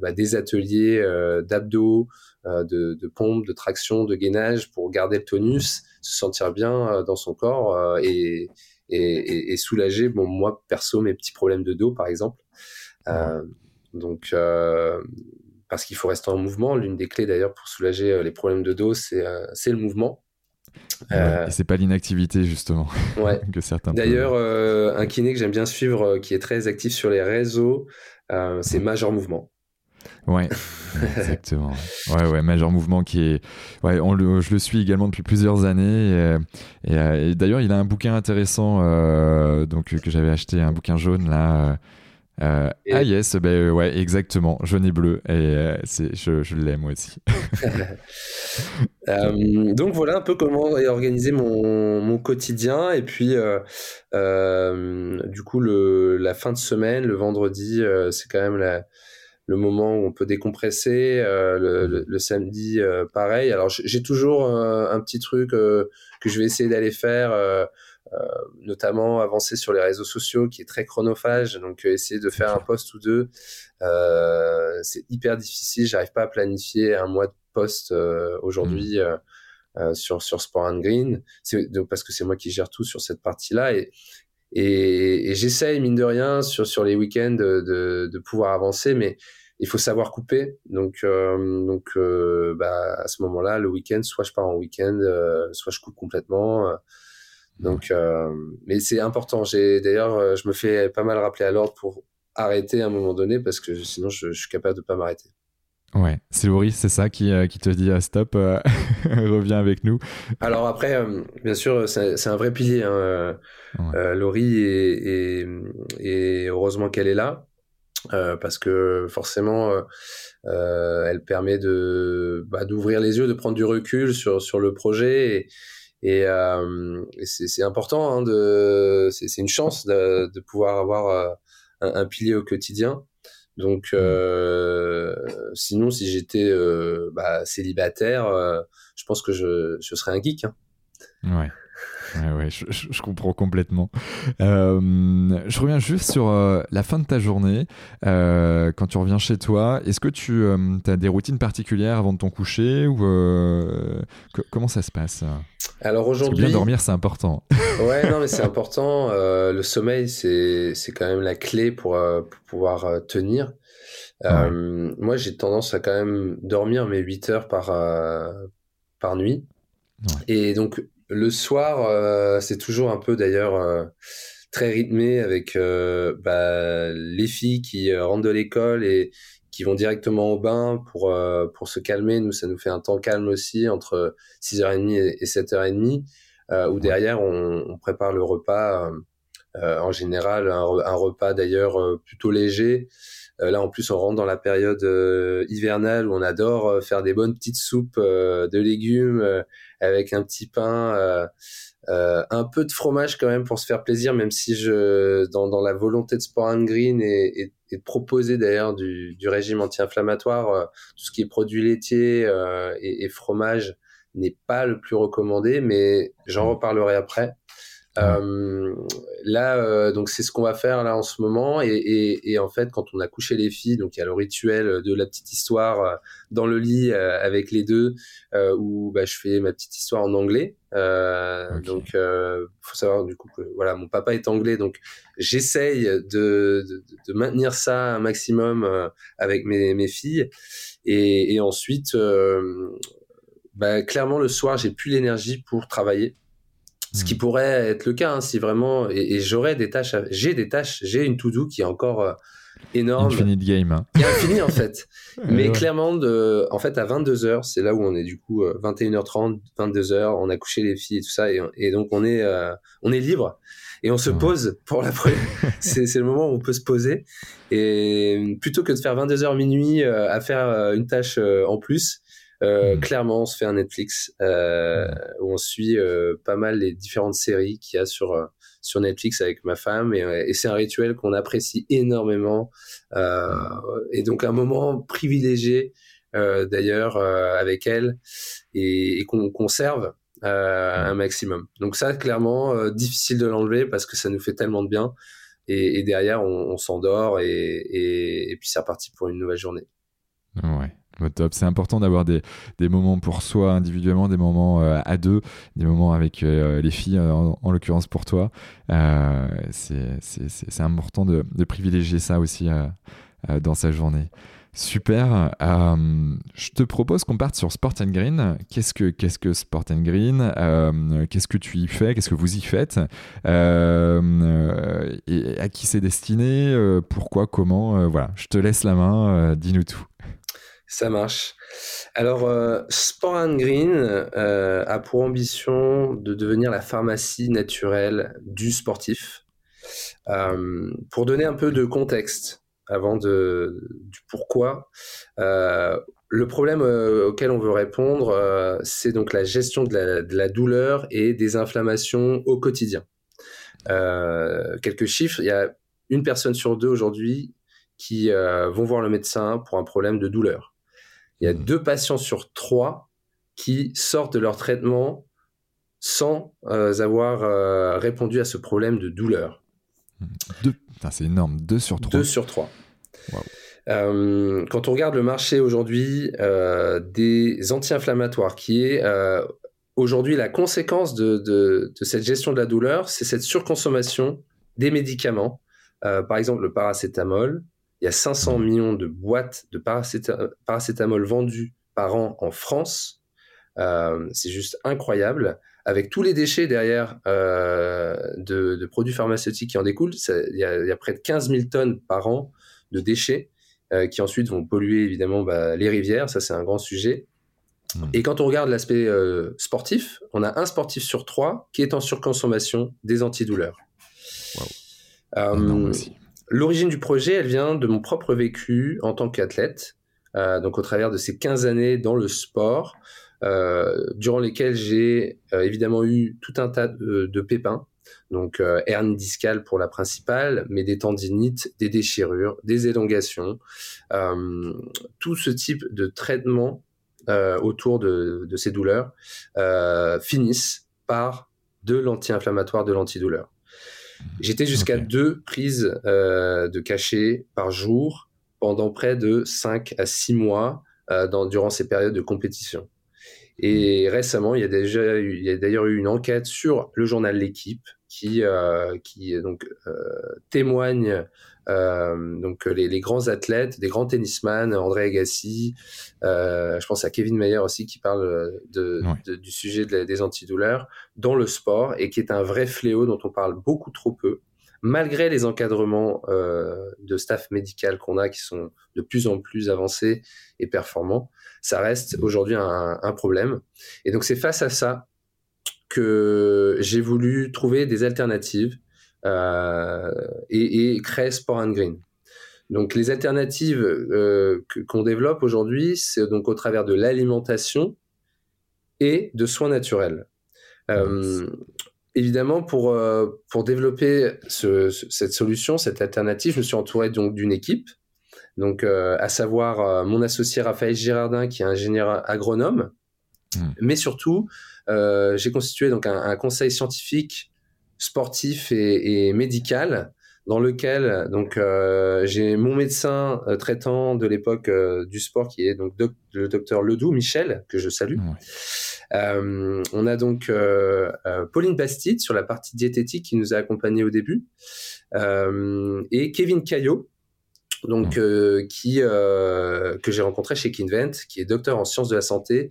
bah, des ateliers d'abdos, de, de pompe, de traction, de gainage pour garder le tonus se sentir bien euh, dans son corps euh, et, et, et, soulager, bon, moi, perso, mes petits problèmes de dos, par exemple. Euh, donc, euh, parce qu'il faut rester en mouvement. L'une des clés, d'ailleurs, pour soulager les problèmes de dos, c'est euh, le mouvement. Euh, c'est pas l'inactivité, justement, ouais. que certains D'ailleurs, un kiné que j'aime bien suivre, qui est très actif sur les réseaux, c'est Major Mouvement. Ouais, exactement. Ouais, ouais, Major Mouvement qui est. Ouais, on le, je le suis également depuis plusieurs années. Et, et, et d'ailleurs, il a un bouquin intéressant euh, donc, que j'avais acheté, un bouquin jaune là. Euh, ah yes, ben ouais, exactement, jaune et bleu, et euh, c'est, je, je l'aime aussi. euh, donc voilà un peu comment est organisé mon, mon quotidien, et puis euh, euh, du coup le, la fin de semaine, le vendredi, c'est quand même la, le moment où on peut décompresser. Euh, le, le, le, samedi, euh, pareil. Alors j'ai toujours un, petit truc euh, que je vais essayer d'aller faire, euh, euh, notamment avancer sur les réseaux sociaux, qui est très chronophage. Donc essayer de faire un post ou deux, c'est hyper difficile. J'arrive pas à planifier un mois de post aujourd'hui. Mmh. Euh, sur sur Sport and Green, c'est parce que c'est moi qui gère tout sur cette partie-là et et, et j'essaye, mine de rien, sur, sur les week-ends de, de, de, pouvoir avancer, mais il faut savoir couper. Donc, euh, donc euh, bah, à ce moment-là, le week-end, soit je pars en week-end, euh, soit je coupe complètement. Donc, euh, mais c'est important. J'ai D'ailleurs, je me fais pas mal rappeler à l'ordre pour arrêter à un moment donné, parce que sinon, je, je suis capable de pas m'arrêter. Ouais, c'est Laurie, c'est ça qui, euh, qui te dit ah, stop, euh, reviens avec nous. Alors après, euh, bien sûr, c'est un vrai pilier. Hein. Ouais. Euh, Laurie et, et, et heureusement qu'elle est là, parce que forcément, elle permet de bah, d'ouvrir les yeux, de prendre du recul sur sur le projet. Et, et, et c'est important, hein, de c'est une chance de, de pouvoir avoir un, un pilier au quotidien. Donc, euh, sinon, si j'étais euh, bah, célibataire, euh, je pense que je, je serais un geek. Hein. Ouais. Ouais, ouais, je, je, comprends complètement. Euh, je reviens juste sur euh, la fin de ta journée. Euh, quand tu reviens chez toi, est-ce que tu as des routines particulières avant de ton coucher ou comment ça se passe? Alors aujourd'hui, bien dormir, c'est important. ouais, non, mais c'est important. le sommeil, c'est c'est quand même la clé pour, pour pouvoir tenir. Ouais. moi, j'ai tendance à quand même dormir mes 8 heures par par nuit. Ouais. Et donc, le soir, euh, c'est toujours un peu d'ailleurs euh, très rythmé avec euh, bah, les filles qui rentrent de l'école et qui vont directement au bain pour pour se calmer. Nous, ça nous fait un temps calme aussi entre 6h30 et, 7h30, où derrière on, on, prépare le repas. en général, un, un repas d'ailleurs plutôt léger. Là, en plus, on rentre dans la période hivernale où on adore faire des bonnes petites soupes de légumes avec un petit pain. Euh, un peu de fromage quand même pour se faire plaisir, même si je, dans, dans la volonté de Sport and Green et, et, et de proposer d'ailleurs du, du, régime anti-inflammatoire, euh, tout ce qui est produits laitiers euh, et, et, fromage n'est pas le plus recommandé, mais j'en reparlerai après. Euh, là, euh, donc c'est ce qu'on va faire là en ce moment, et, et, et, en fait, quand on a couché les filles, donc il y a le rituel de la petite histoire euh, dans le lit euh, avec les deux, où bah, je fais ma petite histoire en anglais. Okay. Donc, faut savoir du coup que voilà, mon papa est anglais, donc j'essaye de, de, de, maintenir ça un maximum avec mes, mes filles, et, et ensuite, bah, clairement le soir, j'ai plus l'énergie pour travailler. Ce qui hmm. pourrait être le cas hein, si vraiment et, et j'aurais des tâches, j'ai des tâches, j'ai une to-do qui est encore euh, énorme. Infinite game. Hein. Qui est infini en fait. Mais clairement, de, en fait, à 22 h c'est là où on est du coup 21h30, euh, 22 h on a couché les filles et tout ça, et, et donc on est, euh, on est libre et on se pose pour la première. c'est, le moment où on peut se poser et plutôt que de faire 22 h minuit à faire une tâche en plus, euh, hmm. Clairement, on se fait un Netflix euh, où on suit euh, pas mal les différentes séries qu'il y a sur euh, sur Netflix avec ma femme et, et c'est un rituel qu'on apprécie énormément euh, et donc un moment privilégié d'ailleurs avec elle et, et qu'on conserve un maximum. Donc ça, clairement, difficile de l'enlever parce que ça nous fait tellement de bien et, et derrière on, on s'endort et, et, et puis c'est reparti pour une nouvelle journée. Ouais. Top. C'est important d'avoir des, des, moments pour soi individuellement, des moments euh, à deux, des moments avec euh, les filles, euh, en, en l'occurrence pour toi. c'est important de, de, privilégier ça aussi dans sa journée. Super. je te propose qu'on parte sur Sport and Green. Qu'est-ce que que Sport and Green? Qu'est-ce que tu y fais? Qu'est-ce que vous y faites? À qui c'est destiné? Pourquoi? Comment? Voilà. Je te laisse la main. Dis-nous tout. Ça marche. Alors, euh, Sport and Green euh, a pour ambition de devenir la pharmacie naturelle du sportif. Euh, pour donner un peu de contexte avant de, du pourquoi, le problème auquel on veut répondre, c'est donc la gestion de la, de la, douleur et des inflammations au quotidien. quelques chiffres, il y a une personne sur deux aujourd'hui qui vont voir le médecin pour un problème de douleur il y a mmh. deux patients sur trois qui sortent de leur traitement sans euh, avoir euh, répondu à ce problème de douleur. Deux, c'est énorme, deux sur trois. Deux sur trois. Euh, quand on regarde le marché aujourd'hui des anti-inflammatoires, qui est aujourd'hui la conséquence de, de, de, cette gestion de la douleur, c'est cette surconsommation des médicaments, par exemple le paracétamol, il y a 500 millions de boîtes de paracétamol vendues par an en France. Euh, c'est juste incroyable. Avec tous les déchets derrière euh, de, de, produits pharmaceutiques qui en découlent, il y, y, a près de 15 000 tonnes par an de déchets euh, qui ensuite vont polluer évidemment bah, les rivières. Ça, c'est un grand sujet. Mmh. Et quand on regarde l'aspect sportif, on a un sportif sur trois qui est en surconsommation des antidouleurs. Wow. L'origine du projet, elle vient de mon propre vécu en tant qu'athlète, euh, donc au travers de ces 15 années dans le sport, euh, durant lesquelles j'ai euh, évidemment eu tout un tas de, pépins, donc euh, hernie discale pour la principale, mais des tendinites, des déchirures, des élongations, euh, tout ce type de traitement euh, autour de, ces douleurs finissent par de l'anti-inflammatoire, de l'antidouleur. J'étais jusqu'à okay. deux prises euh, de cachet par jour pendant près de 5 à 6 mois euh, dans, durant ces périodes de compétition. Et récemment, il y a déjà eu, il y a d'ailleurs eu une enquête sur le journal L'équipe qui, euh, qui donc euh, témoigne euh, donc les, les, grands athlètes, des grands tennisman, André Agassi, euh, je pense à Kevin Mayer aussi qui parle de, ouais. de, du sujet de la, des antidouleurs dans le sport et qui est un vrai fléau dont on parle beaucoup trop peu, malgré les encadrements de staff médical qu'on a qui sont de plus en plus avancés et performants, ça reste aujourd'hui un, un, problème. Et donc c'est face à ça que j'ai voulu trouver des alternatives euh, et, et, créer Sport and Green. Donc les alternatives euh, qu'on développe aujourd'hui, c'est donc au travers de l'alimentation et de soins naturels. Euh, évidemment, pour, pour développer ce, cette solution, cette alternative, je me suis entouré donc d'une équipe, donc à savoir mon associé Raphaël Girardin, qui est ingénieur agronome, mmh. mais surtout j'ai constitué donc un, un, conseil scientifique sportif et, médical dans lequel donc euh, j'ai mon médecin euh, traitant de l'époque euh, du sport qui est donc le docteur Ledoux Michel que je salue. on a donc Pauline Bastide sur la partie diététique qui nous a accompagnés au début et Kevin Caillot donc qui que j'ai rencontré chez Kinvent qui est docteur en sciences de la santé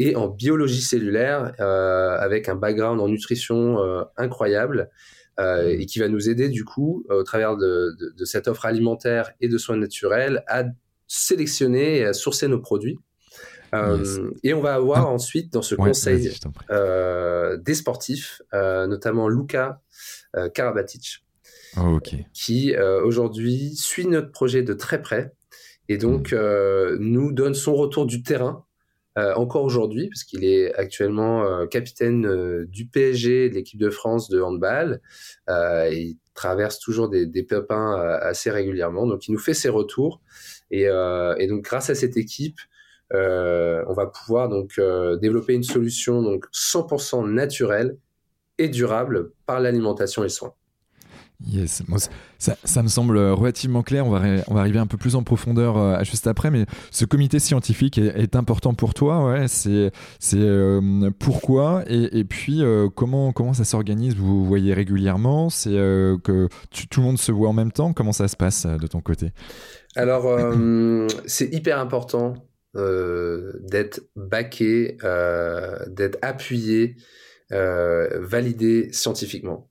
et en biologie cellulaire euh, avec un background en nutrition euh, incroyable euh, et qui va nous aider du coup au travers de, cette offre alimentaire et de soins naturels à sélectionner et à sourcer nos produits. Et on va avoir ah. ensuite dans ce conseil des sportifs, notamment Luca Karabatic, oh, qui aujourd'hui suit notre projet de très près et donc hmm. nous donne son retour du terrain euh, encore aujourd'hui, parce qu'il est actuellement euh, capitaine euh, du PSG, de l'équipe de France de handball. il traverse toujours des, des pépins assez régulièrement, donc il nous fait ses retours. Et, et donc grâce à cette équipe, on va pouvoir donc développer une solution donc 100% naturelle et durable par l'alimentation et le soin. Yes, ça, me semble relativement clair. On va, arriver un peu plus en profondeur euh, juste après, mais ce comité scientifique est, important pour toi. C'est euh, pourquoi et, puis euh, comment, ça s'organise? Vous voyez régulièrement? C'est que tout le monde se voit en même temps? Comment ça se passe de ton côté? Alors, c'est hyper important d'être backé, d'être appuyé, validé scientifiquement.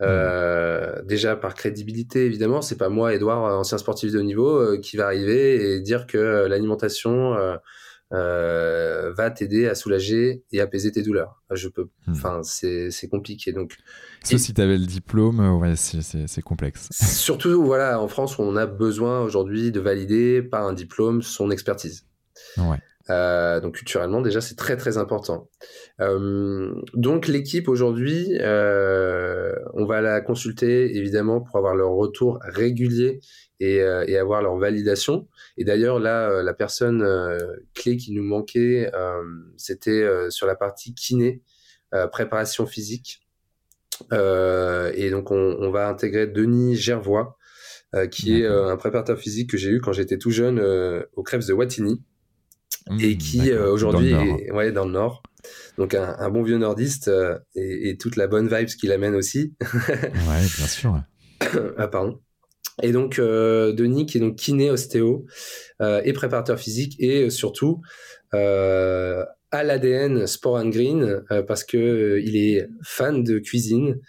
Euh, déjà par crédibilité, évidemment, c'est pas moi, Edouard, ancien sportif de haut niveau, euh, qui va arriver et dire que l'alimentation euh, va t'aider à soulager et apaiser tes douleurs. Je peux, hmm. enfin, c'est compliqué. Donc, sauf si tu avais le diplôme, ouais, c'est complexe. Surtout, voilà, en France, on a besoin aujourd'hui de valider par un diplôme son expertise. Ouais. Euh, donc culturellement déjà c'est très très important. Euh, donc l'équipe aujourd'hui, euh, on va la consulter évidemment pour avoir leur retour régulier et, et avoir leur validation. Et d'ailleurs là, la personne clé qui nous manquait, c'était sur la partie kiné, préparation physique. et donc on, on, va intégrer Denis Gervois, qui est un préparateur physique que j'ai eu quand j'étais tout jeune au Crèves de Wattignies et mmh, qui euh, aujourd'hui est ouais, dans le nord. Donc un, bon vieux nordiste euh, et, toute la bonne vibe qu'il amène aussi. ouais, bien sûr. ah pardon. Et donc euh, Denis qui est donc kiné ostéo et préparateur physique et surtout à l'ADN Sport and Green parce que il est fan de cuisine,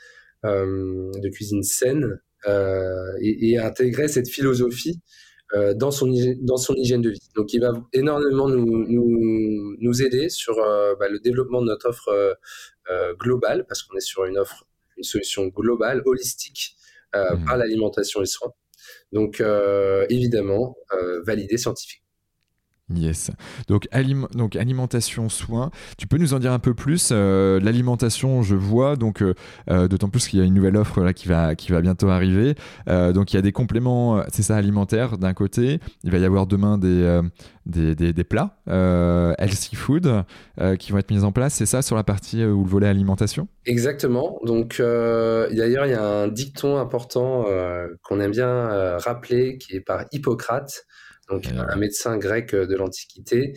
de cuisine saine et, et a intégré cette philosophie euh, dans, son, dans son hygiène de vie. Donc, il va énormément nous, nous, nous aider sur euh, bah, le développement de notre offre euh, globale, parce qu'on est sur une offre, une solution globale, holistique, mmh. par l'alimentation et les soins. Donc, évidemment, validé scientifiquement. Yes. Donc, alimentation, soins. Tu peux nous en dire un peu plus euh, L'alimentation, je vois, donc euh, euh, d'autant plus qu'il y a une nouvelle offre là qui va qui va bientôt arriver. donc il y a des compléments, c'est ça, alimentaires d'un côté. Il va y avoir demain des des, des, plats healthy food qui vont être mis en place. C'est ça sur la partie ou le volet alimentation? Exactement. Donc d'ailleurs il y a un dicton important qu'on aime bien rappeler qui est par Hippocrate donc un médecin grec euh, de l'Antiquité,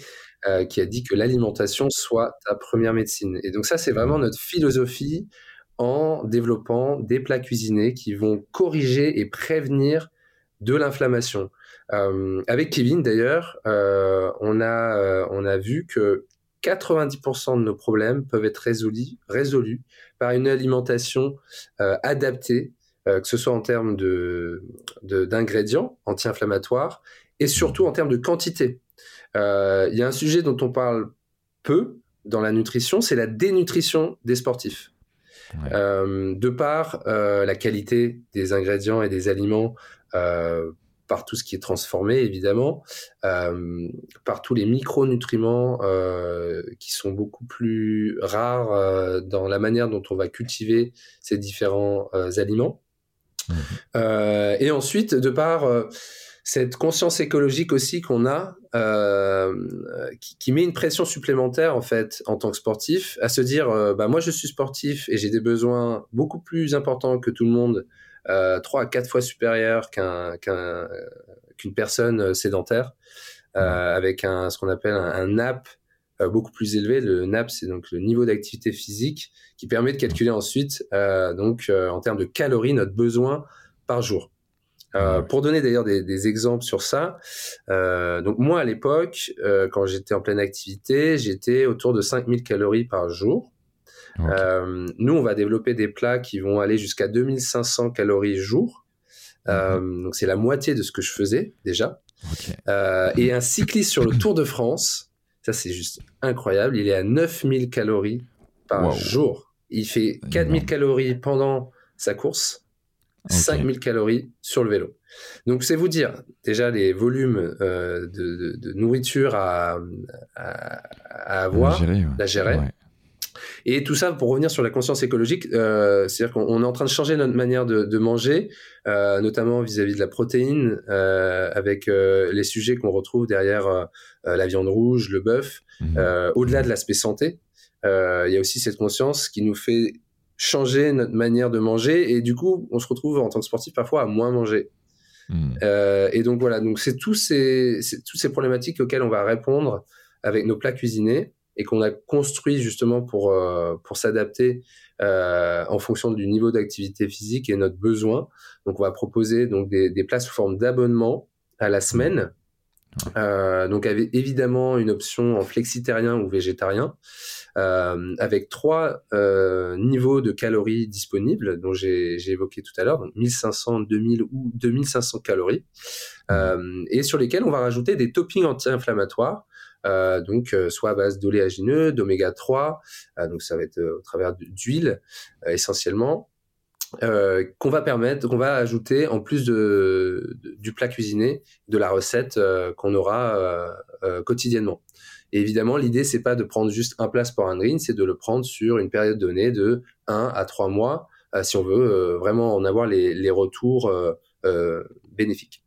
euh, qui a dit que l'alimentation soit ta première médecine. Et donc ça, c'est vraiment notre philosophie en développant des plats cuisinés qui vont corriger et prévenir de l'inflammation. Euh, avec Kevin, d'ailleurs, on, a, on a vu que 90% de nos problèmes peuvent être résolus, résolus par une alimentation adaptée que ce soit en termes de d'ingrédients anti-inflammatoires et surtout en termes de quantité. Il y a un sujet dont on parle peu dans la nutrition, c'est la dénutrition des sportifs. de par la qualité des ingrédients et des aliments par tout ce qui est transformé, évidemment, euh, par tous les micronutriments euh, qui sont beaucoup plus rares euh, dans la manière dont on va cultiver ces différents aliments. Mmh. et ensuite, de par cette conscience écologique aussi qu'on a, qui, qui, met une pression supplémentaire en fait en tant que sportif, à se dire, bah moi je suis sportif et j'ai des besoins beaucoup plus importants que tout le monde euh, trois à quatre fois supérieur qu'un qu'une personne euh, sédentaire, euh, avec un, ce qu'on appelle un, NAP beaucoup plus élevé. Le NAP, c'est donc le niveau d'activité physique qui permet de calculer ensuite, donc en termes de calories, notre besoin par jour. Euh, pour donner d'ailleurs des, des, exemples sur ça, euh, donc moi à l'époque, euh, quand j'étais en pleine activité, j'étais autour de 5000 calories par jour. Nous, on va développer des plats qui vont aller jusqu'à 2500 calories jour. Mhm. donc c'est la moitié de ce que je faisais déjà. Et un cycliste sur le Tour de France, ça c'est juste incroyable, il est à 9000 calories par jour. Il fait 4000 calories pendant sa course, 5000 calories sur le vélo. Donc c'est vous dire déjà les volumes de, nourriture à, avoir, à gérer. Et tout ça, pour revenir sur la conscience écologique, euh, c'est-à-dire qu'on est en train de changer notre manière de, de manger, euh, notamment vis-à-vis de la protéine, euh, avec euh, les sujets qu'on retrouve derrière euh, la viande rouge, le bœuf. Mmh. Au-delà de l'aspect santé, il y a aussi cette conscience qui nous fait changer notre manière de manger, et du coup, on se retrouve en tant que sportif parfois à moins manger. Mmh. et donc voilà, donc c'est tous ces, toutes ces problématiques auxquelles on va répondre avec nos plats cuisinés et qu'on a construit justement pour, euh, pour s'adapter euh, en fonction du niveau d'activité physique et notre besoin. Donc, on va proposer donc des, des plats sous forme d'abonnement à la semaine. Euh, donc, avec évidemment une option en flexitarien ou végétarien, euh, avec trois euh, niveaux de calories disponibles, dont j'ai évoqué tout à l'heure, donc 1500, 2000 ou 2500 calories, euh, et sur lesquels on va rajouter des toppings anti-inflammatoires euh, donc euh, soit à base d'oléagineux, d'oméga 3, euh, donc ça va être au travers d'huile essentiellement, qu'on va permettre, qu'on va ajouter en plus du plat cuisiné, de la recette qu'on aura quotidiennement. Et évidemment, l'idée c'est pas de prendre juste un plat pour un green, c'est de le prendre sur une période donnée de 1 à 3 mois, si on veut vraiment en avoir les, les retours bénéfiques.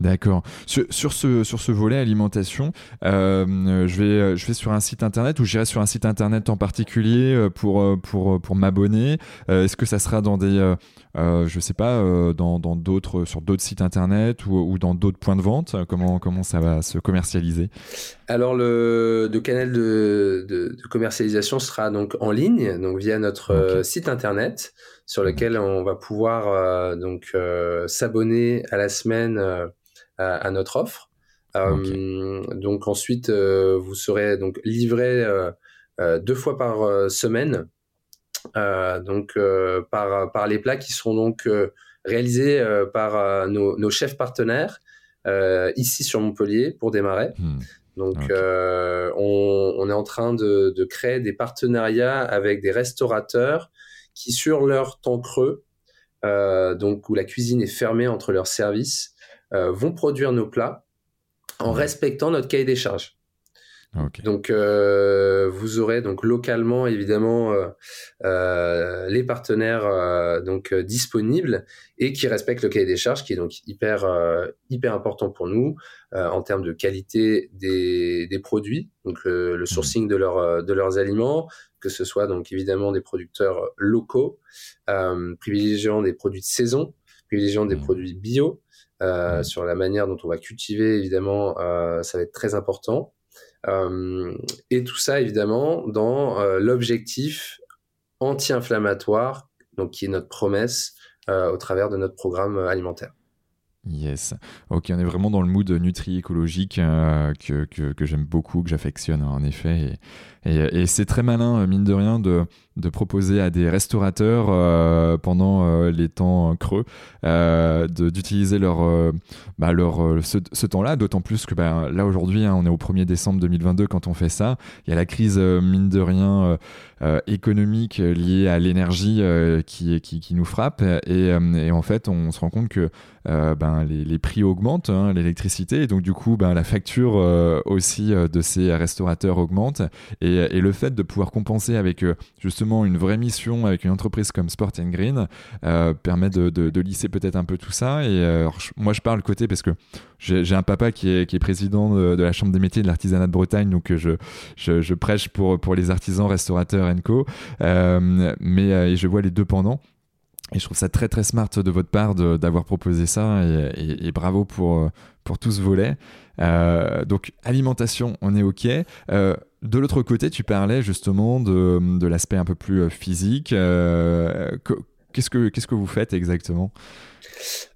D'accord. Sur, ce, sur ce volet alimentation, euh, je, vais, je vais sur un site internet ou j'irai sur un site internet en particulier euh, pour, euh, pour, pour m'abonner. Est-ce que ça sera dans des, je sais pas, dans, dans d'autres, sur d'autres sites internet ou, ou dans d'autres points de vente? Comment, comment ça va se commercialiser? Alors, le, le canal de, de, commercialisation sera donc en ligne, donc via notre site internet sur lequel on va pouvoir donc s'abonner à la semaine à, notre offre. Euh, donc ensuite, euh, vous serez donc livré euh, deux fois par semaine, donc par par les plats qui seront donc réalisés par nos, chefs partenaires ici sur Montpellier pour démarrer. Hmm. Donc, on, est en train de, de, créer des partenariats avec des restaurateurs qui, sur leur temps creux, donc où la cuisine est fermée entre leurs services, vont produire nos plats en respectant notre cahier des charges. Donc, euh, vous aurez donc localement évidemment euh, les partenaires donc disponibles et qui respectent le cahier des charges, qui est donc hyper hyper important pour nous en termes de qualité des, des produits, donc le, mmh. sourcing de leurs de leurs aliments, que ce soit donc évidemment des producteurs locaux, privilégiant des produits de saison, privilégiant des mmh. produits bio, euh, sur la manière dont on va cultiver, évidemment, euh, ça va être très important. Euh, et tout ça, évidemment, dans l'objectif anti-inflammatoire, donc qui est notre promesse au travers de notre programme alimentaire. Yes. Ok, on est vraiment dans le mood nutri écologique que, que, j'aime beaucoup, que j'affectionne en effet. Et, et, c'est très malin, mine de rien, de, proposer à des restaurateurs euh, pendant euh, les temps creux euh, d'utiliser leur, bah, ce, temps-là, d'autant plus que bah, là aujourd'hui, hein, on est au 1er décembre 2022 quand on fait ça. Il y a la crise, mine de rien, économique liée à l'énergie qui, nous frappe. Et, en fait, on se rend compte que ben, les, prix augmentent, hein, l'électricité, et donc du coup, ben, la facture aussi de ces restaurateurs augmente. Et, le fait de pouvoir compenser avec justement une vraie mission avec une entreprise comme Sport and Green euh, permet de, lisser peut-être un peu tout ça. Et euh, moi, je parle côté parce que j'ai un papa qui est, président de, la Chambre des métiers de l'artisanat de Bretagne, donc euh, je, prêche pour, les artisans, restaurateurs co. mais je vois les deux pendant. Et je trouve ça très très smart de votre part d'avoir proposé ça et, bravo pour, pour tout ce volet. donc alimentation, on est OK. De l'autre côté, tu parlais justement de, de l'aspect un peu plus euh, physique. Euh, qu'est-ce, que, qu'est-ce que vous faites exactement?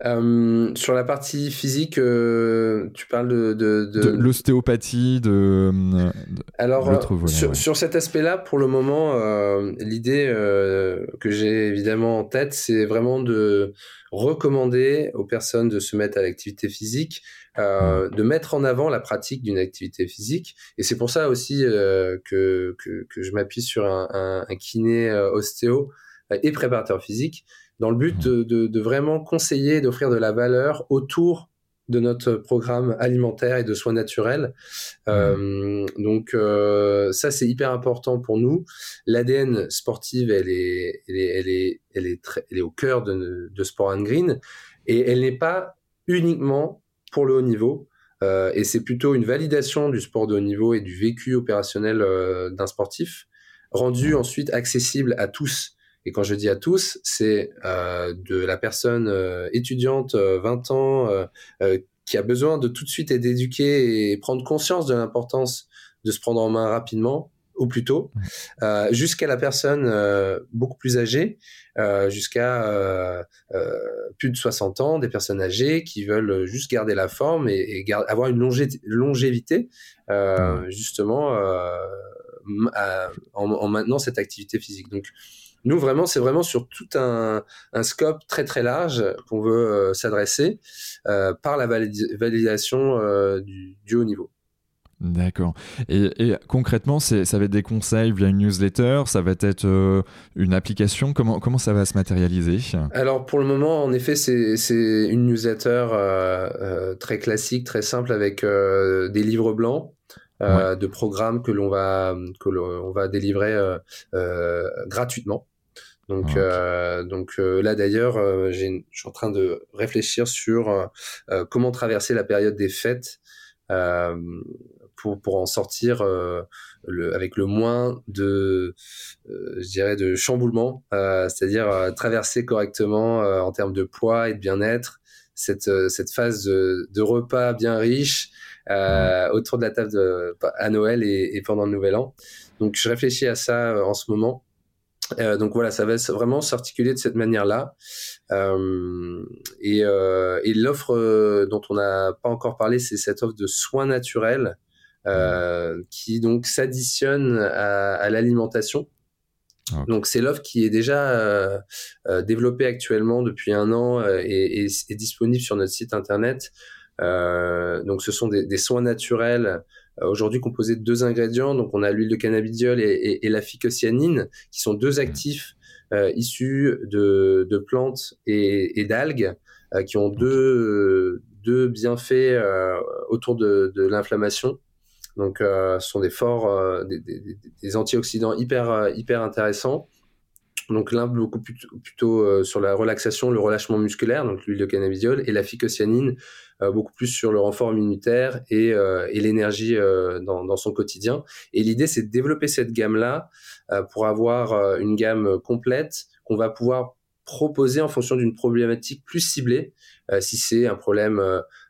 Euh, sur la partie physique, tu parles de, de, l'ostéopathie, de, Alors, sur, cet aspect-là, pour le moment, l'idée que j'ai évidemment en tête, c'est vraiment de recommander aux personnes de se mettre à l'activité physique euh, de mettre en avant la pratique d'une activité physique. Et c'est pour ça aussi euh, que, que, que, je m'appuie sur un, un, un kiné euh, ostéo et préparateur physique dans le but de, de, de vraiment conseiller, d'offrir de la valeur autour de notre programme alimentaire et de soins naturels. Euh, donc euh, ça c'est hyper important pour nous. L'ADN sportive elle est elle est elle est elle est, très, elle est au cœur de, de Sport and Green et elle n'est pas uniquement pour le haut niveau. Euh, et c'est plutôt une validation du sport de haut niveau et du vécu opérationnel d'un sportif, rendu ensuite accessible à tous. Et quand je dis à tous, c'est euh, de la personne euh, étudiante, 20 ans, qui a besoin de tout de suite être éduquée et prendre conscience de l'importance de se prendre en main rapidement, ou plus tôt, euh, jusqu'à la personne euh, beaucoup plus âgée, euh, jusqu'à euh, euh, plus de 60 ans, des personnes âgées qui veulent juste garder la forme et, et avoir une longévité, justement, en, en, maintenant cette activité physique. Donc, nous, vraiment, c'est vraiment sur tout un, un, scope très très large qu'on veut s'adresser par la validation du, du haut niveau. D'accord. Et, et, concrètement, ça va être des conseils via une newsletter, ça va être euh, une application? Comment, comment ça va se matérialiser? Alors pour le moment, en effet, c'est une newsletter euh, euh, très classique, très simple, avec des livres blancs. de programmes que l'on va que l'on va délivrer gratuitement. Donc, ah, donc là d'ailleurs, je suis en train de réfléchir sur comment traverser la période des fêtes pour, pour en sortir euh, le, avec le moins de, euh, je dirais, de chamboulement, euh, c'est-à-dire traverser correctement en termes de poids et de bien-être cette, cette phase de, de repas bien riche autour de la table de, à Noël et, et, pendant le Nouvel An. Donc je réfléchis à ça en ce moment. Euh, donc voilà, ça va vraiment s'articuler de cette manière-là. Euh, et, euh, et l'offre dont on n'a pas encore parlé, c'est cette offre de soins naturels euh, qui donc s'additionne à, à l'alimentation. Donc c'est l'offre qui est déjà développée actuellement depuis un an et, est disponible sur notre site internet. donc ce sont des, des soins naturels aujourd'hui composés de deux ingrédients. Donc on a l'huile de cannabidiol et, et, et, la phycocyanine, qui sont deux actifs issus de, de, plantes et, d'algues, qui ont deux, deux bienfaits autour de, de l'inflammation. Donc, euh, ce sont des forts, euh, des, des, des, antioxydants hyper, euh, hyper intéressants. Donc, l'un beaucoup plutôt, sur la relaxation, le relâchement musculaire, donc l'huile de cannabidiol, et la phycocyanine, beaucoup plus sur le renfort immunitaire et, et l'énergie dans, son quotidien. Et l'idée, c'est de développer cette gamme-là pour avoir une gamme complète qu'on va pouvoir proposer en fonction d'une problématique plus ciblée, si c'est un problème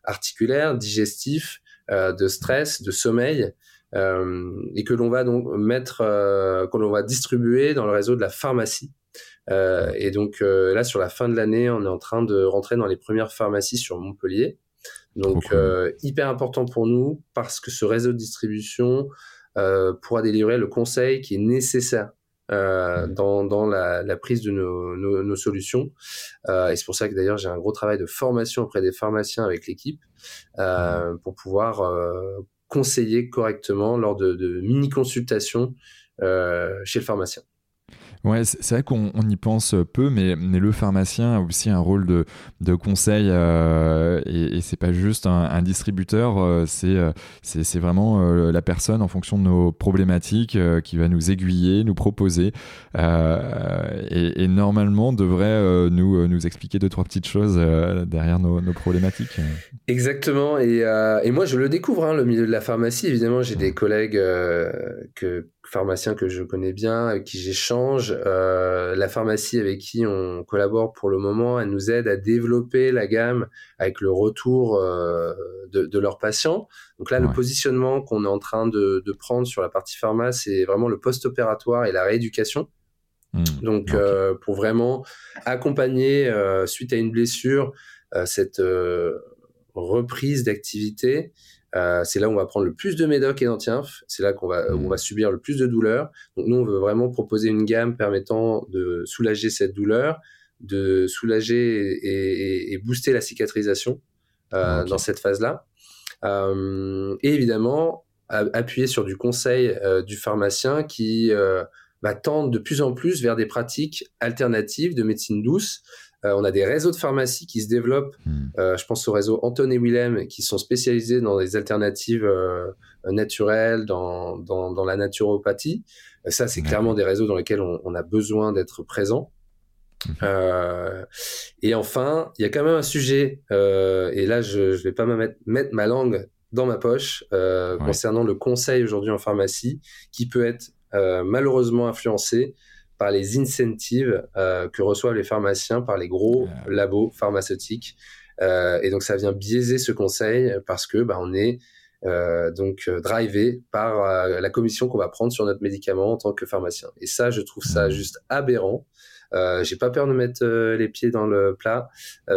articulaire, digestif, euh, de stress, de sommeil, euh, et que l'on va donc mettre, euh, que l'on va distribuer dans le réseau de la pharmacie. et donc là, sur la fin de l'année, on est en train de rentrer dans les premières pharmacies sur Montpellier. Donc hyper important pour nous parce que ce réseau de distribution pourra délivrer le conseil qui est nécessaire euh, dans, dans la, la, prise de nos, nos, nos solutions. Euh, et c'est pour ça que d'ailleurs j'ai un gros travail de formation auprès des pharmaciens avec l'équipe euh, pour pouvoir conseiller correctement lors de, de mini-consultations euh, chez le pharmacien. Ouais, c'est vrai qu'on y pense peu, mais, mais, le pharmacien a aussi un rôle de, de conseil euh, et, et c'est pas juste un, un distributeur, euh, c'est euh, c'est vraiment euh, la personne en fonction de nos problématiques qui va nous aiguiller, nous proposer et, et, normalement devrait nous, nous expliquer deux, trois petites choses derrière nos, nos, problématiques. Exactement, et, et, moi je le découvre, hein, le milieu de la pharmacie, évidemment j'ai des collègues que pharmaciens que je connais bien, avec qui j'échange. Euh, la pharmacie avec qui on collabore pour le moment, elle nous aide à développer la gamme avec le retour euh, de, de, leurs patients. Donc là, ouais. le positionnement qu'on est en train de, de, prendre sur la partie pharma, c'est vraiment le post-opératoire et la rééducation. Mmh, Donc, okay. euh, pour vraiment accompagner, euh, suite à une blessure, euh, cette euh, reprise d'activité euh, c'est là où on va prendre le plus de médoc et d'antiinf. C'est là qu'on va, mmh. on va subir le plus de douleur. Donc nous, on veut vraiment proposer une gamme permettant de soulager cette douleur, de soulager et, et, et booster la cicatrisation euh, okay. dans cette phase-là. Euh, et évidemment, appuyer sur du conseil euh, du pharmacien qui euh, va tendre de plus en plus vers des pratiques alternatives de médecine douce. Euh, on a des réseaux de pharmacies qui se développent. Mmh. Euh, je pense au réseau Anton et Willem qui sont spécialisés dans des alternatives euh, naturelles, dans, dans, dans, la naturopathie. Ça, c'est clairement des réseaux dans lesquels on, on a besoin d'être présent. Mmh. et enfin, il y a quand même un sujet, et là, je ne vais pas mettre, mettre ma langue dans ma poche ouais. concernant le conseil aujourd'hui en pharmacie, qui peut être malheureusement influencé par les incentives euh, que reçoivent les pharmaciens par les gros yeah. labos pharmaceutiques. Euh, et donc ça vient biaiser ce conseil parce que bah, on est euh, donc drivé par euh, la commission qu'on va prendre sur notre médicament en tant que pharmacien. Et ça, je trouve ça mmh. juste aberrant. J'ai pas peur de mettre les pieds dans le plat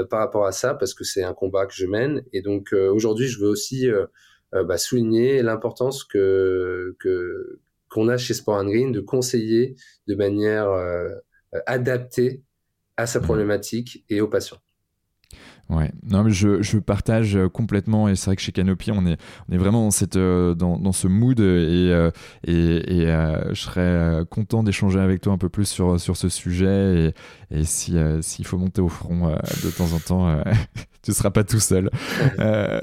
par rapport à ça parce que c'est un combat que je mène. Et donc aujourd'hui, je veux aussi bah, souligner l'importance que, que qu'on a chez Sport and Green de conseiller de manière euh, adaptée à sa problématique et aux patients. Ouais, non, mais je, je partage complètement et c'est vrai que chez Canopy on est, on est vraiment dans, cette, euh, dans, dans ce mood et, euh, et, et euh, je serais content d'échanger avec toi un peu plus sur, sur ce sujet et, et si, s'il faut monter au front de temps en temps, tu seras pas tout seul. euh,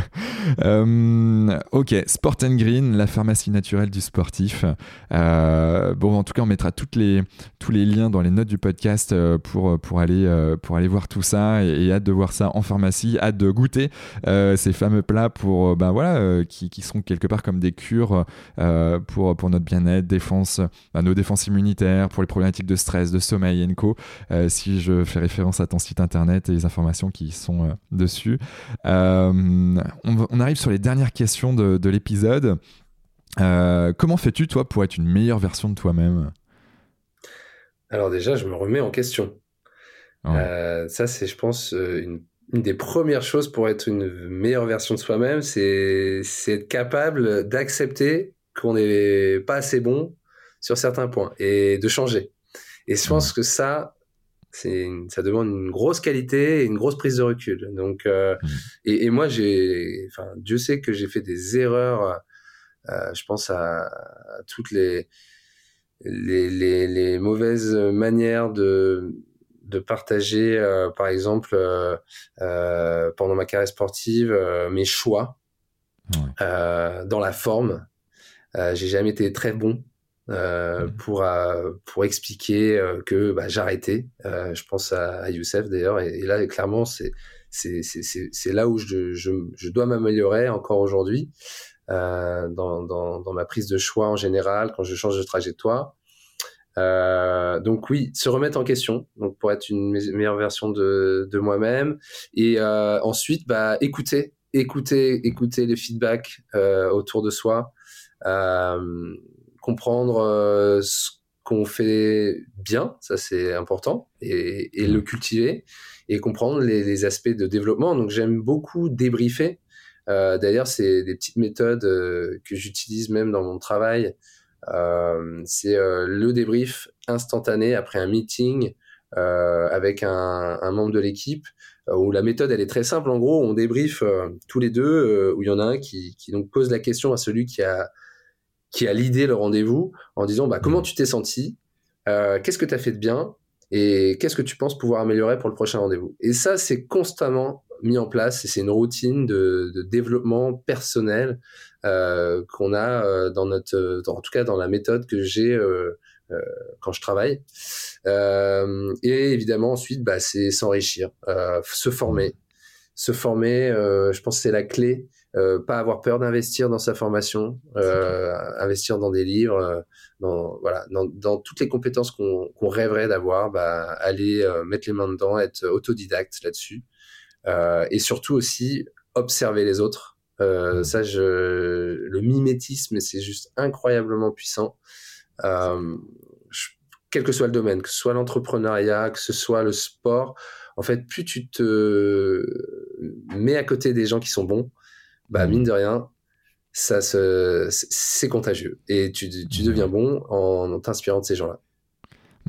euh, ok, Sport and Green, la pharmacie naturelle du sportif. Euh, bon, en tout cas, on mettra toutes les, tous les liens dans les notes du podcast pour, pour, aller, pour aller voir tout ça et, hâte de voir ça en pharmacie, hâte de goûter ces fameux plats pour, ben voilà, qui, qui sont quelque part comme des cures pour, pour notre bien-être, défense, ben, nos défenses immunitaires, pour les problématiques de stress, de sommeil et co. si je fais référence à ton site internet et les informations qui sont sont euh, dessus. Euh, on, on, arrive sur les dernières questions de, de l'épisode. Euh, comment fais-tu, toi, pour être une meilleure version de toi-même? Alors déjà, je me remets en question. Ça, c'est, je pense, une une des premières choses pour être une meilleure version de soi-même, c'est être capable d'accepter qu'on n'est pas assez bon sur certains points et de changer. Et je pense que ça, c'est ça demande une grosse qualité et une grosse prise de recul. Donc, euh, mmh. et, et, moi, j'ai, enfin, Dieu sait que j'ai fait des erreurs. Euh, je pense à, à toutes les, les, les, les, mauvaises manières de, de partager, euh, par exemple, euh, euh, pendant ma carrière sportive, mes choix ouais. dans la forme. j'ai jamais été très bon euh, mmh. pour euh, pour expliquer euh, que bah, j'arrêtais. Euh, je pense à, à Youssef d'ailleurs, et, et, là clairement c'est c'est c'est c'est là où je je, je dois m'améliorer encore aujourd'hui euh, dans, dans dans ma prise de choix en général quand je change de trajectoire. donc oui, se remettre en question, donc pour être une meilleure version de de moi-même, et ensuite bah écouter écouter écouter les feedbacks autour de soi. Euh, comprendre euh, ce qu'on fait bien, ça c'est important, et, et, le cultiver, et comprendre les, les aspects de développement. Donc j'aime beaucoup débriefer. Euh, D'ailleurs, c'est des petites méthodes euh, que j'utilise même dans mon travail c'est le débrief instantané après un meeting avec un, un, membre de l'équipe où la méthode elle est très simple. En gros, on débrief tous les deux où il y en a un qui, qui donc pose la question à celui qui a qui a l'idée le rendez-vous en disant bah, comment tu t'es senti, qu'est-ce que tu as fait de bien et qu'est-ce que tu penses pouvoir améliorer pour le prochain rendez-vous. Et ça, c'est constamment mis en place et c'est une routine de, de développement personnel euh, qu'on a euh, dans notre, en tout cas dans la méthode que j'ai euh, euh quand je travaille. Euh, et évidemment, ensuite, bah, c'est s'enrichir, se former. Se former, je pense que c'est la clé. Pas avoir peur d'investir dans sa formation, investir dans des livres, dans, voilà, dans, dans toutes les compétences qu'on rêverait d'avoir, bah, aller mettre les mains dedans, être autodidacte là-dessus. Euh, et surtout aussi observer les autres. Euh, mmh. ça, je, le mimétisme, c'est juste incroyablement puissant. Euh, quel que soit le domaine, que ce soit l'entrepreneuriat, que ce soit le sport, en fait, plus tu te mets à côté des gens qui sont bons, bah mmh. mine de rien, ça c'est contagieux et tu, tu deviens bon en t'inspirant de ces gens-là.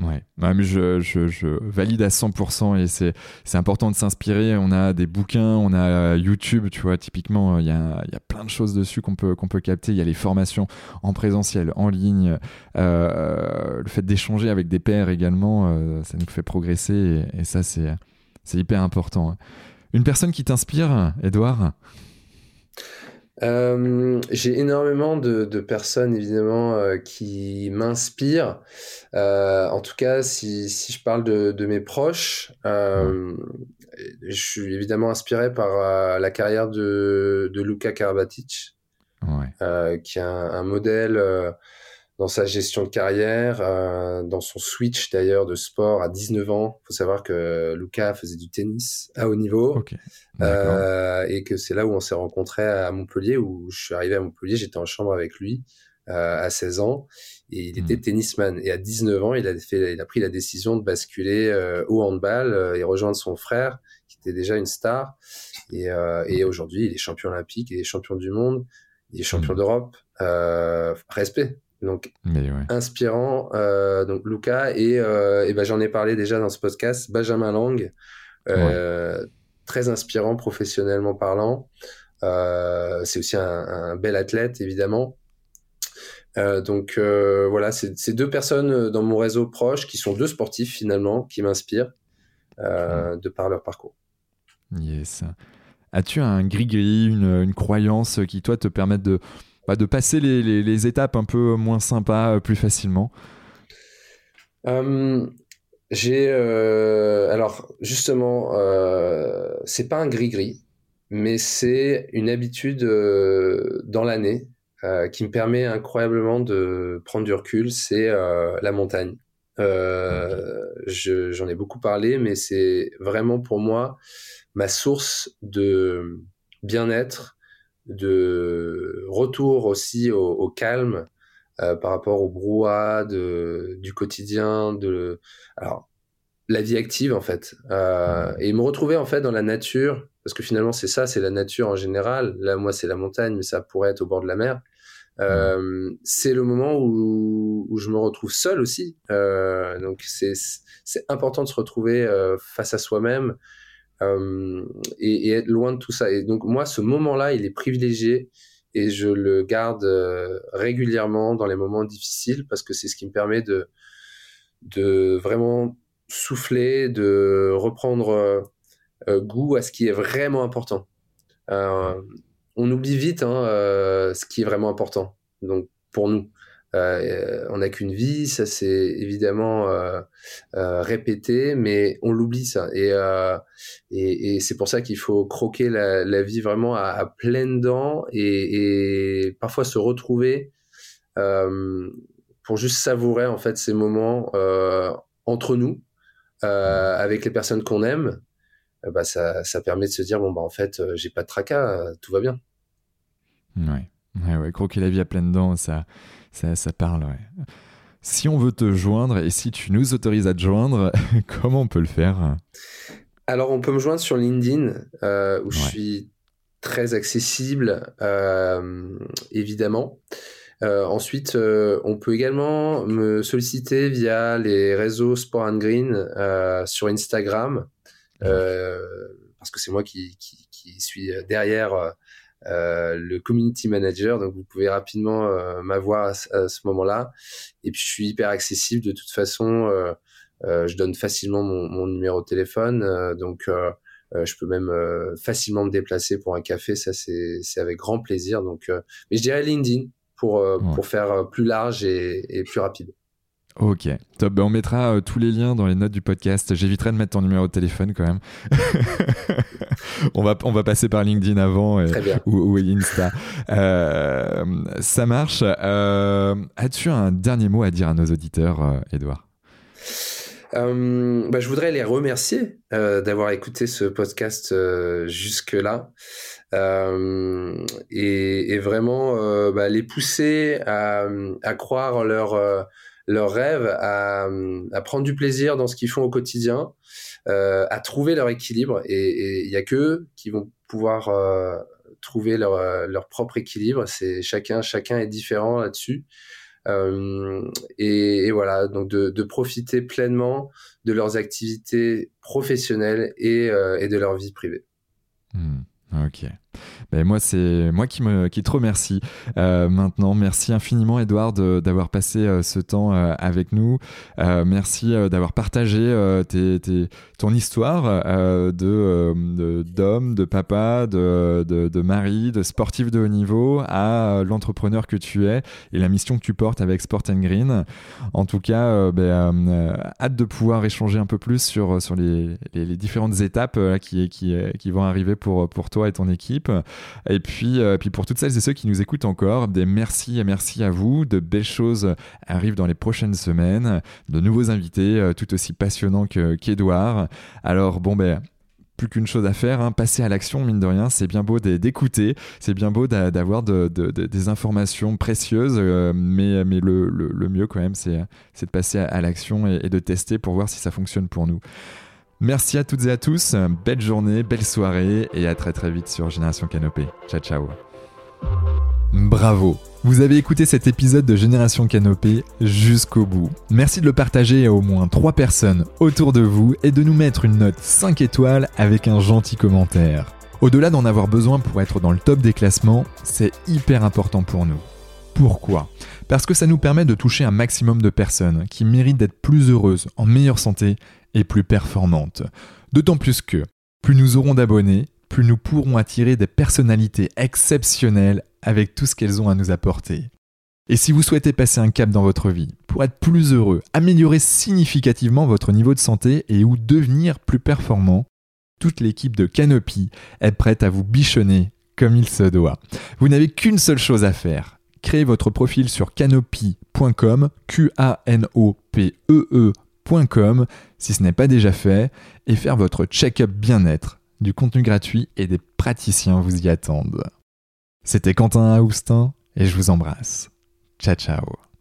Ouais, mais je, je, je, valide à 100% et c'est, c'est important de s'inspirer. On a des bouquins, on a YouTube, tu vois, typiquement, il y a, y a plein de choses dessus qu'on peut, qu'on peut capter. Il y a les formations en présentiel, en ligne, euh, le fait d'échanger avec des pairs également, euh, ça nous fait progresser et, et ça, c'est, c'est hyper important. Une personne qui t'inspire, Edouard euh, j'ai énormément de, de, personnes évidemment euh, qui m'inspirent. Euh, en tout cas, si, si, je parle de, de mes proches, je suis évidemment inspiré par la carrière de, de Luka Karabatic, ouais. qui est un, un modèle dans sa gestion de carrière, euh, dans son switch d'ailleurs de sport à 19 ans. Il faut savoir que Lucas faisait du tennis à haut niveau euh, et que c'est là où on s'est rencontrés à Montpellier, où je suis arrivé à Montpellier, j'étais en chambre avec lui euh, à 16 ans et il était hmm. tennisman. Et à 19 ans, il a, fait, il a pris la décision de basculer euh, au handball euh, et rejoindre son frère qui était déjà une star. Et, euh, et aujourd'hui, il est champion olympique, il est champion du monde, il est champion hmm. d'Europe. respect donc inspirant. Euh, donc Luca et, euh, et ben, j'en ai parlé déjà dans ce podcast. Benjamin Lang, euh, très inspirant professionnellement parlant. c'est aussi un, bel athlète évidemment. donc voilà, c'est deux personnes dans mon réseau proche qui sont deux sportifs finalement qui m'inspirent de par leur parcours. Yes. As-tu un gris-gris, une, une, croyance qui toi te permettent de bah, de passer les, étapes un peu moins sympas euh, plus facilement euh, J'ai. Euh, alors, justement, c'est pas un gris-gris, mais c'est une habitude dans l'année qui me permet incroyablement de prendre du recul c'est la montagne. J'en ai beaucoup parlé, mais c'est vraiment pour moi ma source de bien-être de retour aussi au, calme euh, par rapport au brouhaha du quotidien, de alors la vie active en fait, euh, et me retrouver en fait dans la nature parce que finalement c'est ça, c'est la nature en général. Là moi c'est la montagne, mais ça pourrait être au bord de la mer. Euh, c'est le moment où, où, je me retrouve seul aussi. Donc c'est important de se retrouver face à soi-même euh, et, être loin de tout ça. Et donc moi, ce moment-là, il est privilégié et je le garde euh, régulièrement dans les moments difficiles parce que c'est ce qui me permet de, vraiment souffler, de reprendre euh, goût à ce qui est vraiment important. on oublie vite hein, ce qui est vraiment important. Donc pour nous, euh, on n'a qu'une vie, ça c'est évidemment euh, euh, répété, mais on l'oublie ça. Et, et, c'est pour ça qu'il faut croquer la, vie vraiment à, pleines dents et, parfois se retrouver pour juste savourer en fait ces moments entre nous, avec les personnes qu'on aime. Bah, ça, ça permet de se dire bon bah en fait j'ai pas de tracas, tout va bien. Ouais. Ouais, ouais, croquer la vie à pleines dents, ça, ça, ça parle, ouais. Si on veut te joindre et si tu nous autorises à te joindre, comment on peut le faire? Alors, on peut me joindre sur LinkedIn, euh, où je suis très accessible, euh, évidemment. ensuite, on peut également me solliciter via les réseaux Sport and Green sur Instagram, parce que c'est moi qui, qui, qui, suis derrière euh, le community manager. Donc, vous pouvez rapidement euh, m'avoir à, ce moment-là. Et puis, je suis hyper accessible de toute façon. Euh, je donne facilement mon, mon numéro de téléphone. donc, je peux même facilement me déplacer pour un café. Ça, c'est avec grand plaisir. Donc, mais je dirais LinkedIn pour, pour faire plus large et, et plus rapide. Ok, top. Ben, on mettra euh, tous les liens dans les notes du podcast. J'éviterai de mettre ton numéro de téléphone quand même. on, va, on va passer par LinkedIn avant Ou, Insta. Euh, ça marche. Euh, as-tu un dernier mot à dire à nos auditeurs, Edouard bah, je voudrais les remercier d'avoir écouté ce podcast jusque-là et, vraiment bah, les pousser à, à croire leur leur rêve à, prendre du plaisir dans ce qu'ils font au quotidien, euh, à trouver leur équilibre. Et il y a qu'eux qui vont pouvoir euh, trouver leur, euh, leur propre équilibre. C'est chacun, chacun est différent là-dessus. Et, voilà, donc de, profiter pleinement de leurs activités professionnelles et, et de leur vie privée. Hmm. Ok. Ben moi, c'est moi qui, me, qui te remercie euh, maintenant. Merci infiniment, Edouard, d'avoir passé euh, ce temps euh, avec nous. merci d'avoir partagé ton histoire d'homme, de, papa, de, de, mari, de sportif de haut niveau à l'entrepreneur que tu es et la mission que tu portes avec Sport and Green. En tout cas, ben, hâte de pouvoir échanger un peu plus sur, sur les, les, différentes étapes qui, qui, qui vont arriver pour, pour toi et ton équipe. Et puis, euh, puis pour toutes celles et ceux qui nous écoutent encore, des merci et merci à vous. De belles choses arrivent dans les prochaines semaines. De nouveaux invités euh, tout aussi passionnants qu'Edouard. Alors bon ben plus qu'une chose à faire, hein. passer à l'action, mine de rien, c'est bien beau d'écouter, c'est bien beau d'avoir des informations précieuses, euh, mais, mais le, mieux quand même, c'est de passer à, l'action et, de tester pour voir si ça fonctionne pour nous. Merci à toutes et à tous, belle journée, belle soirée et à très très vite sur Génération Canopée. Ciao ciao. Bravo Vous avez écouté cet épisode de Génération Canopée jusqu'au bout. Merci de le partager à au moins 3 personnes autour de vous et de nous mettre une note 5 étoiles avec un gentil commentaire. Au-delà d'en avoir besoin pour être dans le top des classements, c'est hyper important pour nous. Pourquoi? Parce que ça nous permet de toucher un maximum de personnes qui méritent d'être plus heureuses, en meilleure santé et plus performantes. D'autant plus que, plus nous aurons d'abonnés, plus nous pourrons attirer des personnalités exceptionnelles avec tout ce qu'elles ont à nous apporter. Et si vous souhaitez passer un cap dans votre vie, pour être plus heureux, améliorer significativement votre niveau de santé et ou devenir plus performant, toute l'équipe de Canopy est prête à vous bichonner comme il se doit. Vous n'avez qu'une seule chose à faire. Créez votre profil sur canopy.com, Q-A-N-O-P-E-E si ce n'est pas déjà fait et faire votre check-up bien-être. Du contenu gratuit et des praticiens vous y attendent. C'était Quentin Aoustin et je vous embrasse. Ciao ciao